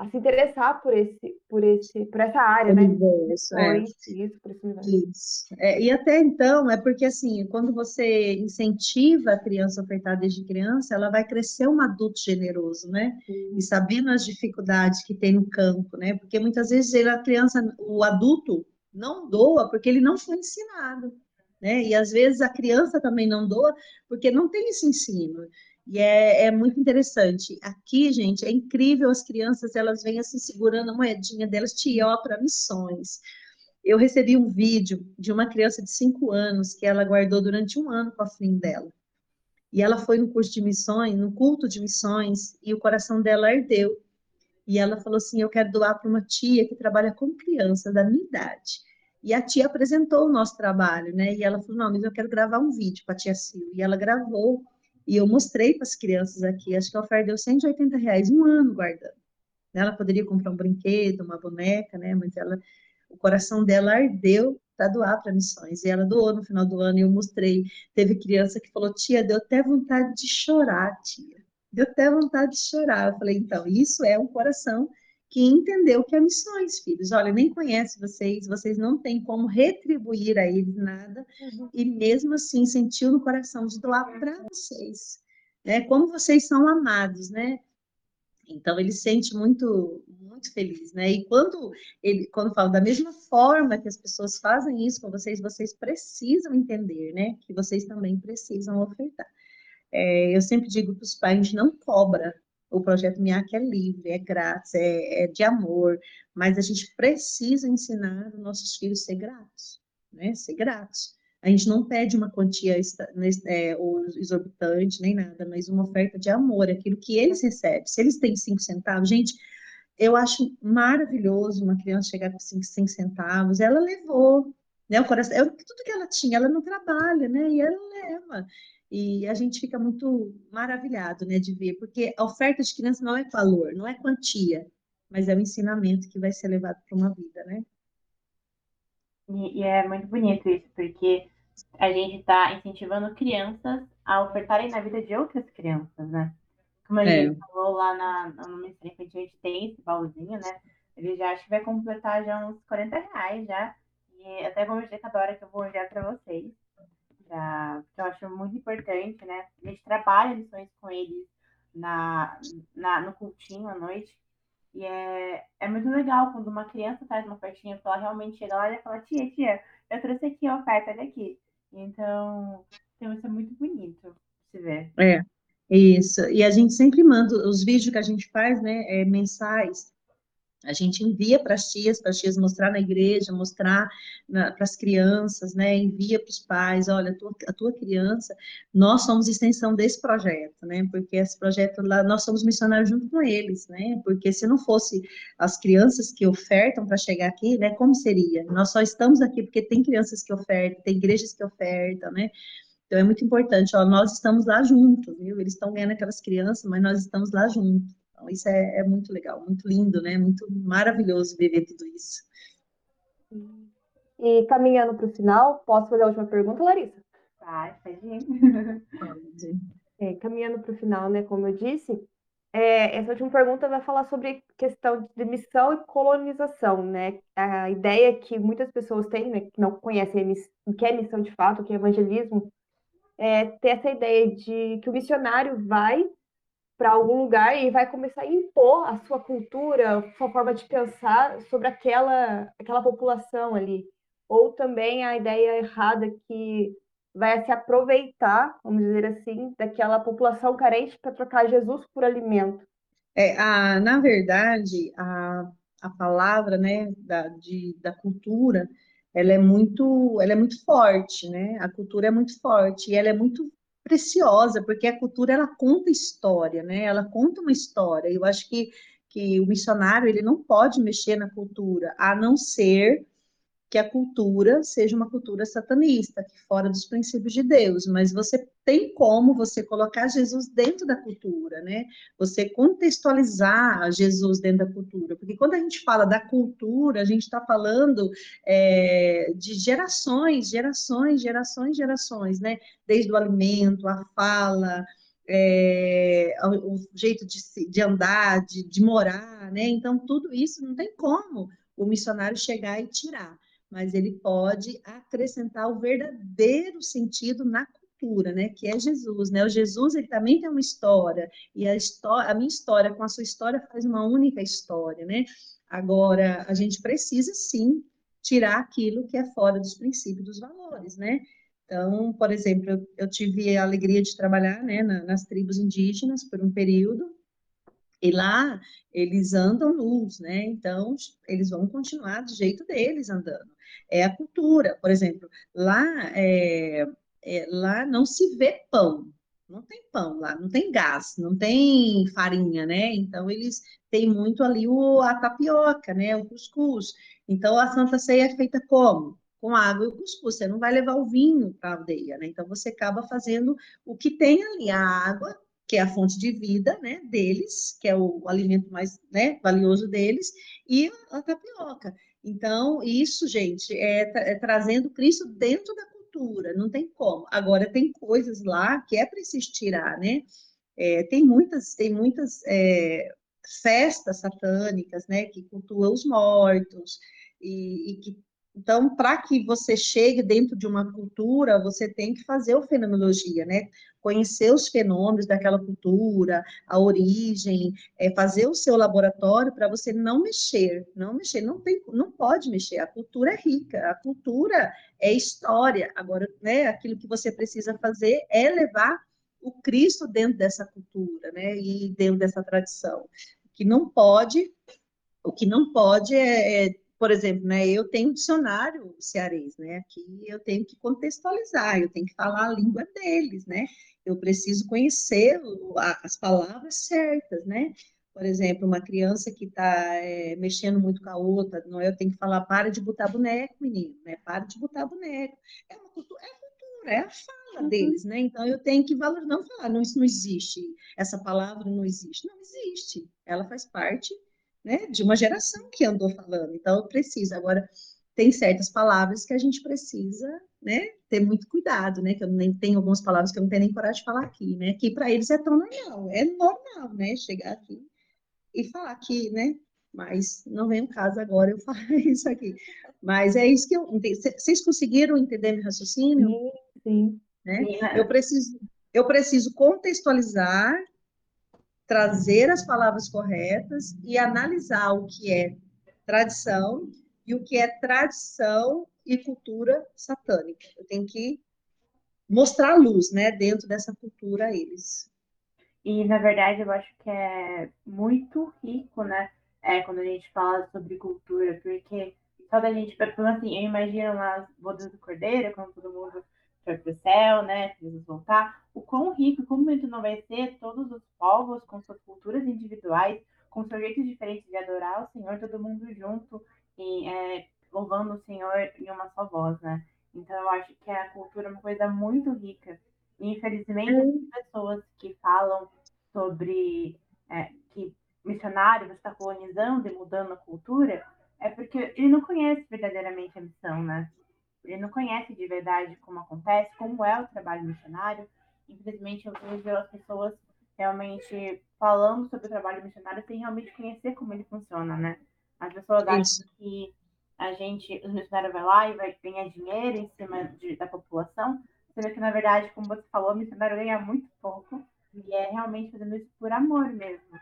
a se interessar por esse, por esse, por essa área, né? Universo, é. Isso, por esse universo. Isso. É, e até então, é porque assim, quando você incentiva a criança a ofertar desde criança, ela vai crescer um adulto generoso, né? Sim. E sabendo as dificuldades que tem no campo, né? Porque muitas vezes ele, a criança, o adulto não doa porque ele não foi ensinado. Né? E às vezes a criança também não doa porque não tem esse ensino. E é, é, muito interessante. Aqui, gente, é incrível as crianças, elas vêm assim segurando a moedinha delas, tió para missões. Eu recebi um vídeo de uma criança de 5 anos que ela guardou durante um ano com a filha dela. E ela foi no curso de missões, no culto de missões, e o coração dela ardeu. E ela falou assim: Eu quero doar para uma tia que trabalha com crianças da minha idade. E a tia apresentou o nosso trabalho, né? E ela falou: Não, mas eu quero gravar um vídeo para a tia Sil. E ela gravou e eu mostrei para as crianças aqui, acho que a oferta deu 180 reais, um ano guardando. Ela poderia comprar um brinquedo, uma boneca, né? Mas ela, o coração dela ardeu para doar para missões. E ela doou no final do ano e eu mostrei. Teve criança que falou: tia, deu até vontade de chorar, tia. Deu até vontade de chorar. Eu falei: então, isso é um coração que entendeu que é missões, filhos. Olha, nem conhece vocês, vocês não têm como retribuir a eles nada, uhum. e mesmo assim sentiu no coração de doar para vocês. Né? Como vocês são amados, né? Então ele sente muito muito feliz, né? E quando ele quando fala da mesma forma que as pessoas fazem isso com vocês, vocês precisam entender, né? Que vocês também precisam ofertar. É, eu sempre digo para os pais, a gente não cobra o projeto MIAC é livre, é grátis, é, é, de amor, mas a gente precisa ensinar os nossos filhos a ser gratos, né? Ser gratos. A gente não pede uma quantia é, ou exorbitante, nem nada, mas uma oferta de amor, aquilo que eles recebem. Se eles têm cinco centavos, gente, eu acho maravilhoso uma criança chegar com cinco, cinco centavos, ela levou, né? O coração, é tudo que ela tinha, ela não trabalha, né? E ela leva. E a gente fica muito maravilhado, né, de ver, porque a oferta de criança não é valor, não é quantia, mas é o ensinamento que vai ser levado para uma vida, né? E, e é muito bonito isso, porque a gente está incentivando crianças a ofertarem na vida de outras crianças, né? Como a é. gente falou lá na, no Ministério Infantil, a gente tem esse baúzinho, né? Ele já acho que vai completar já uns 40 reais já. E até vou ver cada hora que eu vou enviar para vocês pra, que eu acho muito importante, né? A gente trabalha lições com eles na, na, no cultinho à noite. E é, é muito legal quando uma criança traz uma ofertinha, ela realmente chega lá e fala, tia, tia, eu trouxe aqui a oferta, olha aqui. Então, então isso é muito bonito se ver. É, isso. E a gente sempre manda os vídeos que a gente faz, né, é, mensais, a gente envia para as tias, para as tias mostrar na igreja, mostrar para as crianças, né? Envia para os pais, olha, a tua, a tua, criança, nós somos extensão desse projeto, né? Porque esse projeto lá, nós somos missionários junto com eles, né? Porque se não fosse as crianças que ofertam para chegar aqui, né? Como seria? Nós só estamos aqui porque tem crianças que ofertam, tem igrejas que ofertam, né? Então é muito importante, ó, nós estamos lá juntos, viu? Eles estão ganhando aquelas crianças, mas nós estamos lá juntos. Então, isso é, é muito legal, muito lindo, né? Muito maravilhoso viver tudo isso. E caminhando para o final, posso fazer a última pergunta, Larissa? Vai, pode ir. É, caminhando para o final, né, como eu disse, é, essa última pergunta vai falar sobre questão de missão e colonização, né? A ideia que muitas pessoas têm, né, que não conhecem o que é missão de fato, o que é evangelismo, é ter essa ideia de que o missionário vai para algum lugar e vai começar a impor a sua cultura, a sua forma de pensar sobre aquela, aquela população ali. Ou também a ideia errada que vai se aproveitar, vamos dizer assim, daquela população carente para trocar Jesus por alimento. É, a, na verdade, a, a palavra né, da, de, da cultura, ela é muito, ela é muito forte, né? A cultura é muito forte e ela é muito preciosa, porque a cultura ela conta história, né? Ela conta uma história. Eu acho que, que o missionário ele não pode mexer na cultura, a não ser que a cultura seja uma cultura satanista, que fora dos princípios de Deus, mas você tem como você colocar Jesus dentro da cultura, né? Você contextualizar Jesus dentro da cultura, porque quando a gente fala da cultura, a gente está falando é, de gerações, gerações, gerações, gerações, né? Desde o alimento, a fala, é, o, jeito de, de andar, de, de morar, né? Então, tudo isso não tem como o missionário chegar e tirar mas ele pode acrescentar o verdadeiro sentido na cultura, né, que é Jesus, né? O Jesus ele também tem uma história e a história, a minha história com a sua história faz uma única história, né? Agora a gente precisa sim tirar aquilo que é fora dos princípios, dos valores, né? Então, por exemplo, eu, eu tive a alegria de trabalhar, né, na, nas tribos indígenas por um período e lá eles andam nus, né? Então eles vão continuar do jeito deles andando é a cultura. Por exemplo, lá, é, é, lá não se vê pão, não tem pão lá, não tem gás, não tem farinha, né? Então eles têm muito ali o, a tapioca, né? O cuscuz. Então a Santa Ceia é feita como? Com água e o cuscuz. Você não vai levar o vinho para a aldeia, né? Então você acaba fazendo o que tem ali, a água, que é a fonte de vida, né, deles, que é o, alimento mais, né, valioso deles, e a tapioca. Então, isso, gente, é, é trazendo Cristo dentro da cultura, não tem como. Agora, tem coisas lá que é preciso tirar, né? É, tem muitas, tem muitas é, festas satânicas, né, que cultuam os mortos, e, e que então, para que você chegue dentro de uma cultura, você tem que fazer o fenomenologia, né? Conhecer os fenômenos daquela cultura, a origem, é, fazer o seu laboratório para você não mexer, não mexer, não tem, não pode mexer. A cultura é rica, a cultura é história. Agora, né? Aquilo que você precisa fazer é levar o Cristo dentro dessa cultura, né? E dentro dessa tradição. Que não pode, o que não pode é, é por exemplo, né, eu tenho um dicionário cearês, né, aqui eu tenho que contextualizar, eu tenho que falar a língua deles, né, eu preciso conhecer as palavras certas, né, por exemplo, uma criança que está é, mexendo muito com a outra, não, é, eu tenho que falar, para de botar boneco, menino, né, para de botar boneco, é uma cultura, é a cultura, é a fala uhum. deles, né, então eu tenho que valorizar, não falar, não, isso não existe, essa palavra não existe, não existe, ela faz parte né, de uma geração que andou falando. Então, eu preciso. Agora, tem certas palavras que a gente precisa, né, ter muito cuidado, né, que eu nem tenho algumas palavras que eu não tenho nem coragem de falar aqui, né, que para eles é tão normal, é normal, né, chegar aqui e falar aqui, né, mas não vem o caso agora eu (laughs) falar isso aqui. Mas é isso que eu vocês conseguiram entender meu raciocínio? Sim, sim. Né? Eu preciso eu preciso contextualizar trazer as palavras corretas e analisar o que é tradição e o que é tradição e cultura satânica. Eu tenho que mostrar a luz, né, dentro dessa cultura a eles. E na verdade eu acho que é muito rico, né, é, quando a gente fala sobre cultura, porque só da gente, assim, eu imagino lá as bodas do cordeiro, quando todo mundo foi para o céu, né? Jesus voltar. O quão rico, como muito não vai ser todos os povos com suas culturas individuais, com seus jeitos diferentes de adorar o Senhor, todo mundo junto e é, louvando o Senhor em uma só voz, né? Então eu acho que a cultura é uma coisa muito rica. E infelizmente as pessoas que falam sobre é, que missionário está colonizando e mudando a cultura é porque ele não conhece verdadeiramente a missão, né? Ele não conhece de verdade como acontece, como é o trabalho missionário. Infelizmente, eu vejo as pessoas realmente falando sobre o trabalho missionário sem realmente conhecer como ele funciona, né? As pessoas acham que a gente, os missionários vai lá e vai ganhar dinheiro em cima de, da população, sendo que, na verdade, como você falou, o missionário ganha muito pouco e é realmente fazendo isso por amor mesmo.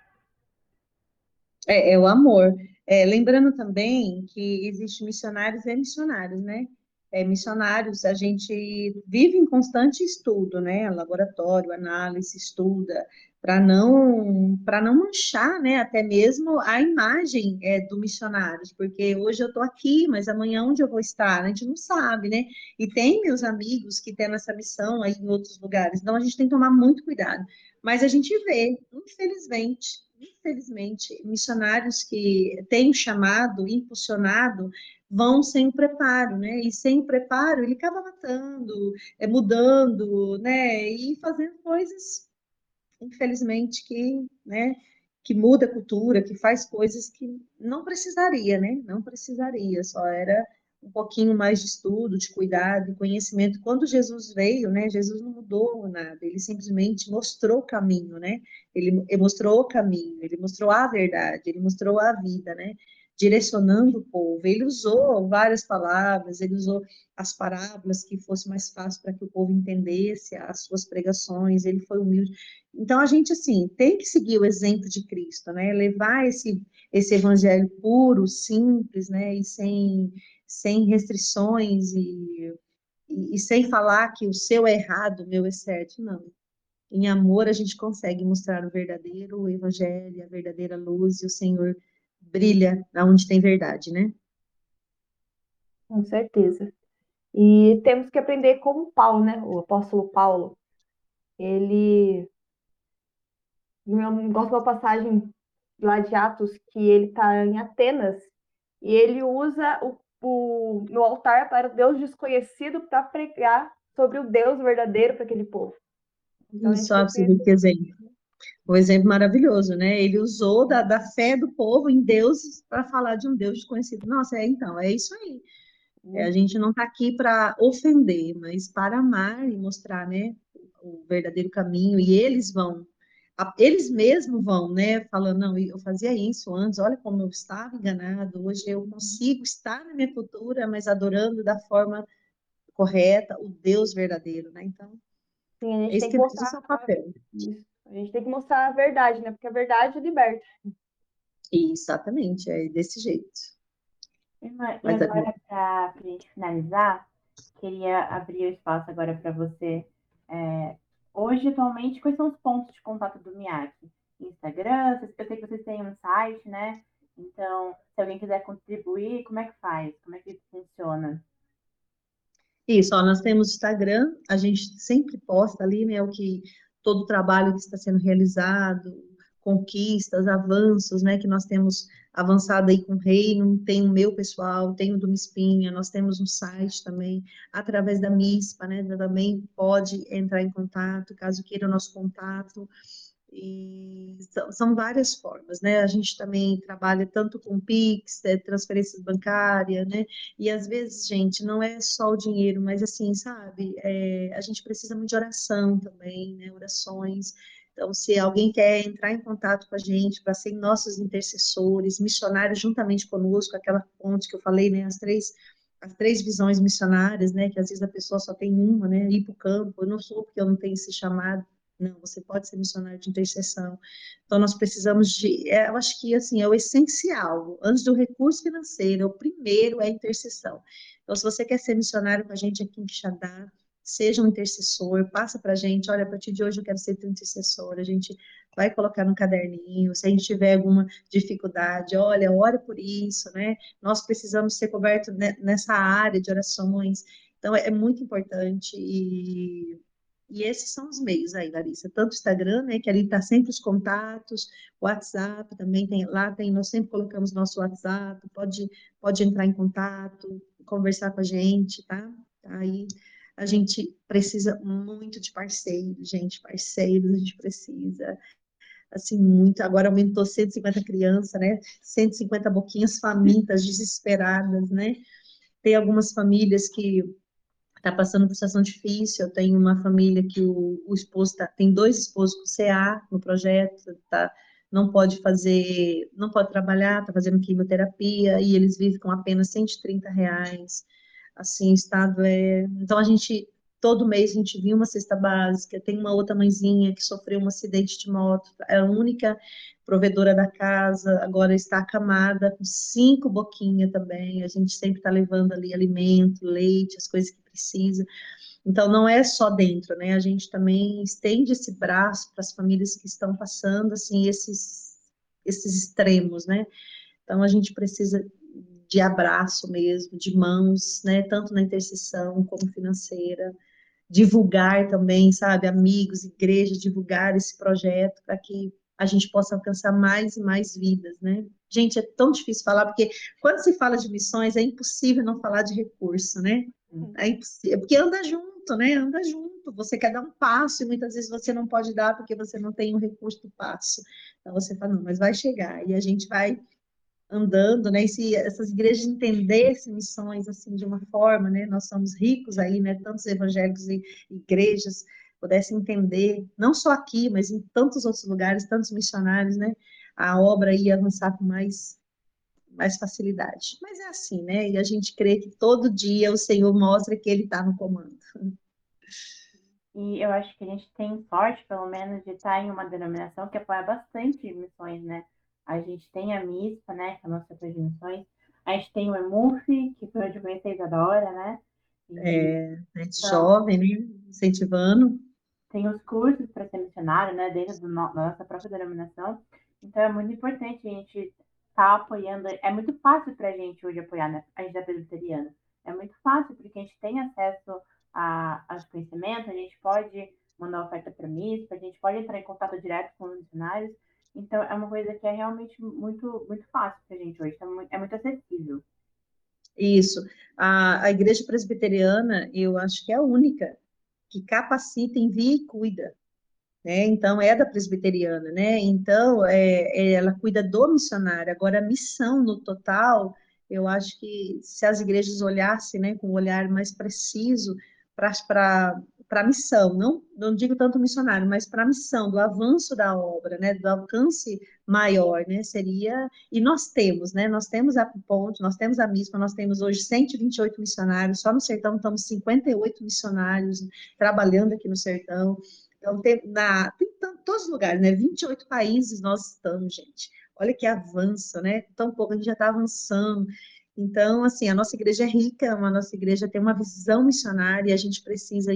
É, é o amor. É, lembrando também que existe missionários e missionários, né? É, missionários, a gente vive em constante estudo, né? Laboratório, análise, estuda, para não para não manchar, né, até mesmo a imagem é, do missionário, porque hoje eu estou aqui, mas amanhã onde eu vou estar? A gente não sabe, né? E tem meus amigos que têm essa missão aí em outros lugares, então a gente tem que tomar muito cuidado. Mas a gente vê, infelizmente, infelizmente, missionários que têm chamado, impulsionado, vão sem preparo, né? E sem preparo ele acaba matando, é, mudando, né? E fazendo coisas infelizmente, que, né, que muda a cultura, que faz coisas que não precisaria, né? Não precisaria, só era um pouquinho mais de estudo, de cuidado, de conhecimento. Quando Jesus veio, né, Jesus não mudou nada, ele simplesmente mostrou o caminho, né? Ele mostrou o caminho, ele mostrou a verdade, ele mostrou a vida, né? Direcionando o povo. Ele usou várias palavras, ele usou as parábolas que fosse mais fácil para que o povo entendesse as suas pregações, ele foi humilde. Então a gente assim, tem que seguir o exemplo de Cristo, né? Levar esse esse evangelho puro, simples, né, e sem sem restrições e, e, sem falar que o seu é errado, o meu é certo, não. Em amor a gente consegue mostrar o verdadeiro evangelho, a verdadeira luz e o Senhor brilha onde tem verdade, né? Com certeza. E temos que aprender como Paulo, né? O apóstolo Paulo. Ele. Eu gosto de uma passagem lá de Atos que ele está em Atenas e ele usa o, o, no altar para o Deus desconhecido para pregar sobre o Deus verdadeiro para aquele povo. Então, Isso, que exemplo um exemplo maravilhoso, né? Ele usou da, da fé do povo em Deus para falar de um Deus desconhecido. Nossa, é então, é isso aí. É, a gente não está aqui para ofender, mas para amar e mostrar, né, o verdadeiro caminho. E eles vão, eles mesmos vão, né, falando, não, eu fazia isso antes, olha como eu estava enganado, hoje eu consigo estar na minha cultura, mas adorando da forma correta o Deus verdadeiro, né? Então, Sim, esse tem que mostrar é o papel. Isso. A gente tem que mostrar a verdade, né? Porque a verdade liberta. Exatamente, é desse jeito. E agora, para a gente finalizar, queria abrir o espaço agora para você. É, hoje, atualmente, quais são os pontos de contato do MIAC? Instagram, eu sei que vocês têm um site, né? Então, se alguém quiser contribuir, como é que faz? Como é que funciona? Isso, ó, nós temos Instagram, a gente sempre posta ali, né, o que todo o trabalho que está sendo realizado, conquistas, avanços, né, que nós temos avançado aí com o Reino, tem o meu pessoal, tem o do Mispinha, nós temos um site também, através da MISPA, né, também pode entrar em contato, caso queira o nosso contato, e são, são, várias formas, né? A gente também trabalha tanto com Pix, é, transferência bancária, né? E às vezes, gente, não é só o dinheiro, mas assim, sabe? É, a gente precisa muito de oração também, né? Orações. Então, se alguém quer entrar em contato com a gente para ser nossos intercessores, missionários juntamente conosco, aquela ponte que eu falei, né? As três as três visões missionárias, né? Que às vezes a pessoa só tem uma, né? Ir para o campo. Eu não sou porque eu não tenho esse chamado não, você pode ser missionário de intercessão. Então, nós precisamos de, é, eu acho que, assim, é o essencial. Antes do recurso financeiro, o primeiro é a intercessão. Então, se você quer ser missionário com a gente aqui em Quixadá, seja um intercessor, passa para a gente, olha, a partir de hoje eu quero ser teu intercessor, a gente vai colocar no caderninho, se a gente tiver alguma dificuldade, olha, ore por isso, né? Nós precisamos ser cobertos nessa área de orações, então é, é muito importante e e esses são os meios aí, Larissa. Tanto o Instagram, né, que ali está sempre os contatos, WhatsApp também tem, lá tem, nós sempre colocamos nosso WhatsApp, pode, pode entrar em contato, conversar com a gente, tá? Aí a gente precisa muito de parceiros, gente, parceiros, a gente precisa, assim, muito, agora aumentou 150 crianças, né, 150 boquinhas famintas, desesperadas, né, Tem algumas famílias que está passando por situação difícil. Eu tenho uma família que o, o esposo tá, tem dois esposos com CA no projeto, tá, não pode fazer, não pode trabalhar, está fazendo quimioterapia e eles vivem com apenas 130 reais. Assim, o estado é. Então a gente todo mês a gente viu uma cesta básica. Tem uma outra mãezinha que sofreu um acidente de moto, é a única provedora da casa, agora está acamada com cinco boquinhas também. A gente sempre está levando ali alimento, leite, as coisas que precisa. Então, não é só dentro, né? A gente também estende esse braço para as famílias que estão passando, assim, esses, esses extremos, né? Então, a gente precisa de abraço mesmo, de mãos, né? Tanto na intercessão como financeira. Divulgar também, sabe? Amigos, igrejas, divulgar esse projeto para que a gente possa alcançar mais e mais vidas, né? Gente, é tão difícil falar, porque quando se fala de missões, é impossível não falar de recurso, né? É impossível, porque anda junto, né? Anda junto. Você quer dar um passo e muitas vezes você não pode dar porque você não tem o recurso do passo. Então você fala, não, mas vai chegar. E a gente vai andando, né? E se essas igrejas entendessem missões assim de uma forma, né? Nós somos ricos aí, né? Tantos evangélicos e igrejas pudesse entender, não só aqui, mas em tantos outros lugares, tantos missionários, né? A obra ia avançar com mais, mais facilidade. Mas é assim, né? E a gente crê que todo dia o Senhor mostra que Ele está no comando. E eu acho que a gente tem sorte, pelo menos, de estar em uma denominação que apoia bastante missões, né? A gente tem a MISPA, né? Que é a nossa missões. A gente tem o EMUF, que foi onde eu conheci a Isadora, né? E, é, gente então, jovem, né? Incentivando tem os cursos para ser missionário, né, dentro do da nossa própria denominação. Então é muito importante a gente estar tá apoiando. É muito fácil para a gente hoje apoiar, né? A gente é presbiteriana. É muito fácil porque a gente tem acesso a, aos conhecimentos, a gente pode mandar oferta para mim, a gente pode entrar em contato direto com os missionários. Então é uma coisa que é realmente muito, muito fácil para a gente hoje, então, é muito acessível. Isso. A, a igreja presbiteriana, eu acho que é a única que capacita, envia e cuida. Né? Então, é da presbiteriana, né? Então, é, é, ela cuida do missionário. Agora, a missão no total, eu acho que se as igrejas olhassem né, com um olhar mais preciso para para a missão, não, não digo tanto missionário, mas para a missão, do avanço da obra, né, do alcance maior, né, seria, e nós temos, né, nós temos a ponte, nós temos a MISPA, nós temos hoje 128 missionários, só no Sertão estamos 58 missionários trabalhando aqui no Sertão, então tem, na, tem todos os lugares, né, 28 países nós estamos, gente, olha que avanço, né, tão pouco, a gente já está avançando, então, assim, a nossa igreja é rica, a nossa igreja tem uma visão missionária, e a gente precisa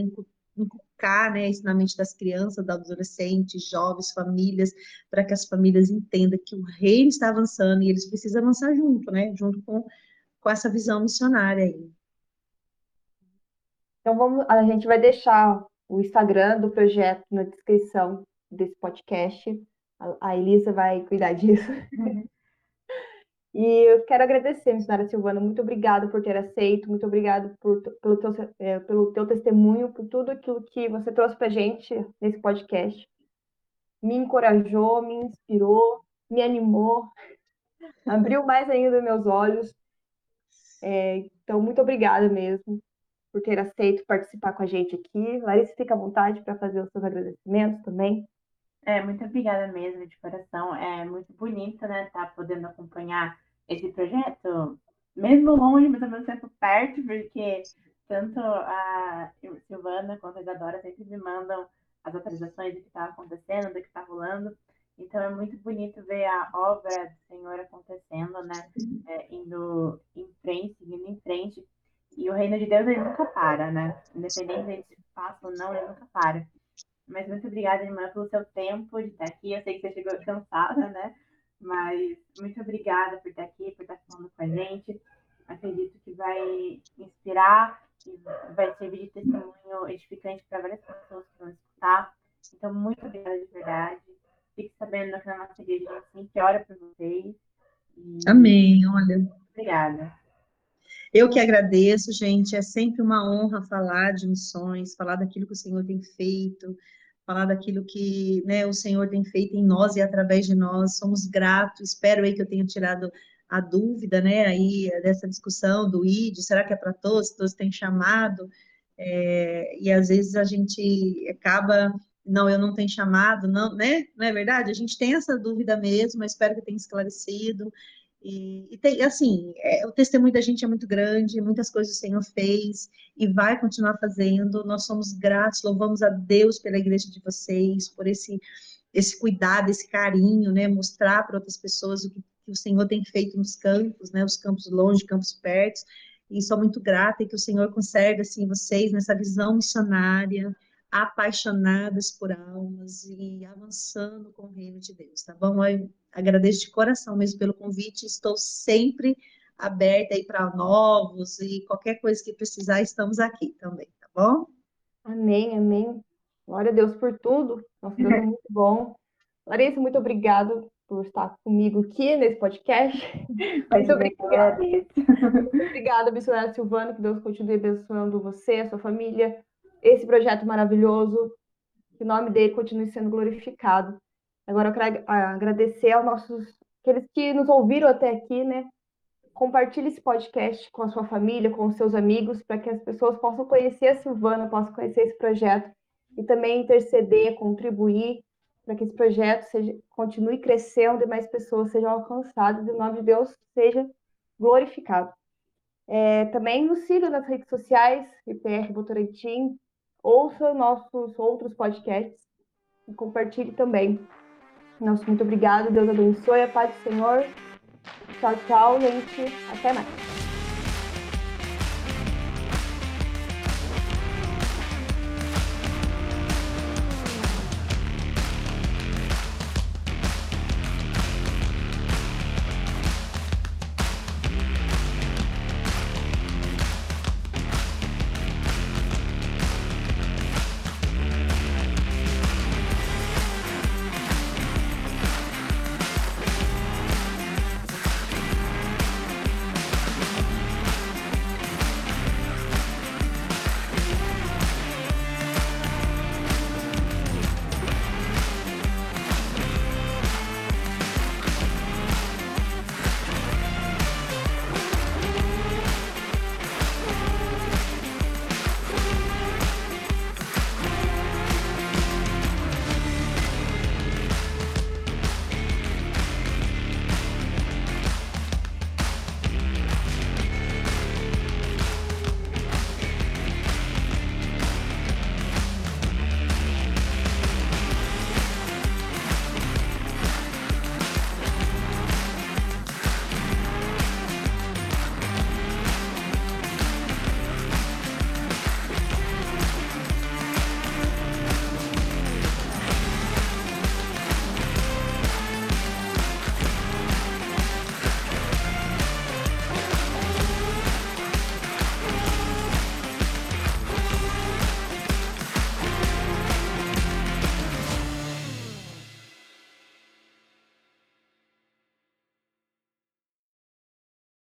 inculcar né, isso na mente das crianças, dos adolescentes, jovens, famílias, para que as famílias entendam que o reino está avançando e eles precisam avançar junto, né, junto com, com essa visão missionária aí. Então, vamos, a gente vai deixar o Instagram do projeto na descrição desse podcast. A, a Elisa vai cuidar disso. Uhum. E eu quero agradecer, missionária Silvana, muito obrigada por ter aceito, muito obrigada por, pelo, teu, é, pelo teu testemunho, por tudo aquilo que você trouxe para gente nesse podcast. Me encorajou, me inspirou, me animou, (laughs) abriu mais ainda meus olhos. É, então, muito obrigada mesmo por ter aceito participar com a gente aqui. Larissa, fica à vontade para fazer os seus agradecimentos também. É, muito obrigada mesmo, de coração. É muito bonito, né, tá podendo acompanhar esse projeto, mesmo longe, mas ao mesmo tempo perto, porque tanto a Silvana quanto a Isadora sempre me mandam as atualizações do que está acontecendo, do que está rolando. Então é muito bonito ver a obra do Senhor acontecendo, né? É, indo em frente, indo em frente. E o reino de Deus ele nunca para, né? Independente de faça ou não, ele nunca para. Mas muito obrigada, irmã, pelo seu tempo de estar aqui. Eu sei que você chegou cansada, né? Mas muito obrigada por estar aqui, por estar falando com a gente. Acredito que vai inspirar e vai servir de testemunho edificante para várias pessoas que vão escutar. Então, muito obrigada de verdade. Fique sabendo que na nossa igreja a gente sempre ora por vocês. E... Amém, olha. Obrigada. Eu que agradeço, gente. É sempre uma honra falar de missões, falar daquilo que o Senhor tem feito, falar daquilo que né, o Senhor tem feito em nós e através de nós. Somos gratos. Espero aí que eu tenha tirado a dúvida, né, aí dessa discussão do ID, será que é para todos, todos têm chamado, é, e às vezes a gente acaba, não, eu não tenho chamado, não, né, não é verdade? A gente tem essa dúvida mesmo, espero que tenha esclarecido, e, e tem, assim, é, o testemunho da gente é muito grande, muitas coisas o Senhor fez e vai continuar fazendo, nós somos gratos, louvamos a Deus pela igreja de vocês, por esse esse cuidado, esse carinho, né, mostrar para outras pessoas o que que o Senhor tem feito nos campos, né, os campos longe, campos perto, e sou muito grata e que o Senhor conserve, assim, vocês nessa visão missionária, apaixonadas por almas e avançando com o reino de Deus, tá bom? Eu agradeço de coração mesmo pelo convite, estou sempre aberta aí para novos e qualquer coisa que precisar, estamos aqui também, tá bom? Amém, amém. Glória a Deus por tudo. Nosso Deus é muito bom. Larissa, muito obrigado por estar comigo aqui nesse podcast. Muito obrigada. obrigada, missionária Silvana, que Deus continue abençoando você, a sua família, esse projeto maravilhoso, que o nome dele continue sendo glorificado. Agora eu quero agradecer aos nossos, aqueles que nos ouviram até aqui, né? Compartilhe esse podcast com a sua família, com os seus amigos, para que as pessoas possam conhecer a Silvana, possam conhecer esse projeto e também interceder, contribuir para que esse projeto seja, continue crescendo e mais pessoas sejam alcançadas e o nome de Deus seja glorificado. É, também nos siga nas redes sociais, IPR Votorantim, ouça nossos outros podcasts e compartilhe também. Nosso muito obrigado, Deus abençoe, a paz do Senhor. Tchau, tchau, gente. Até mais.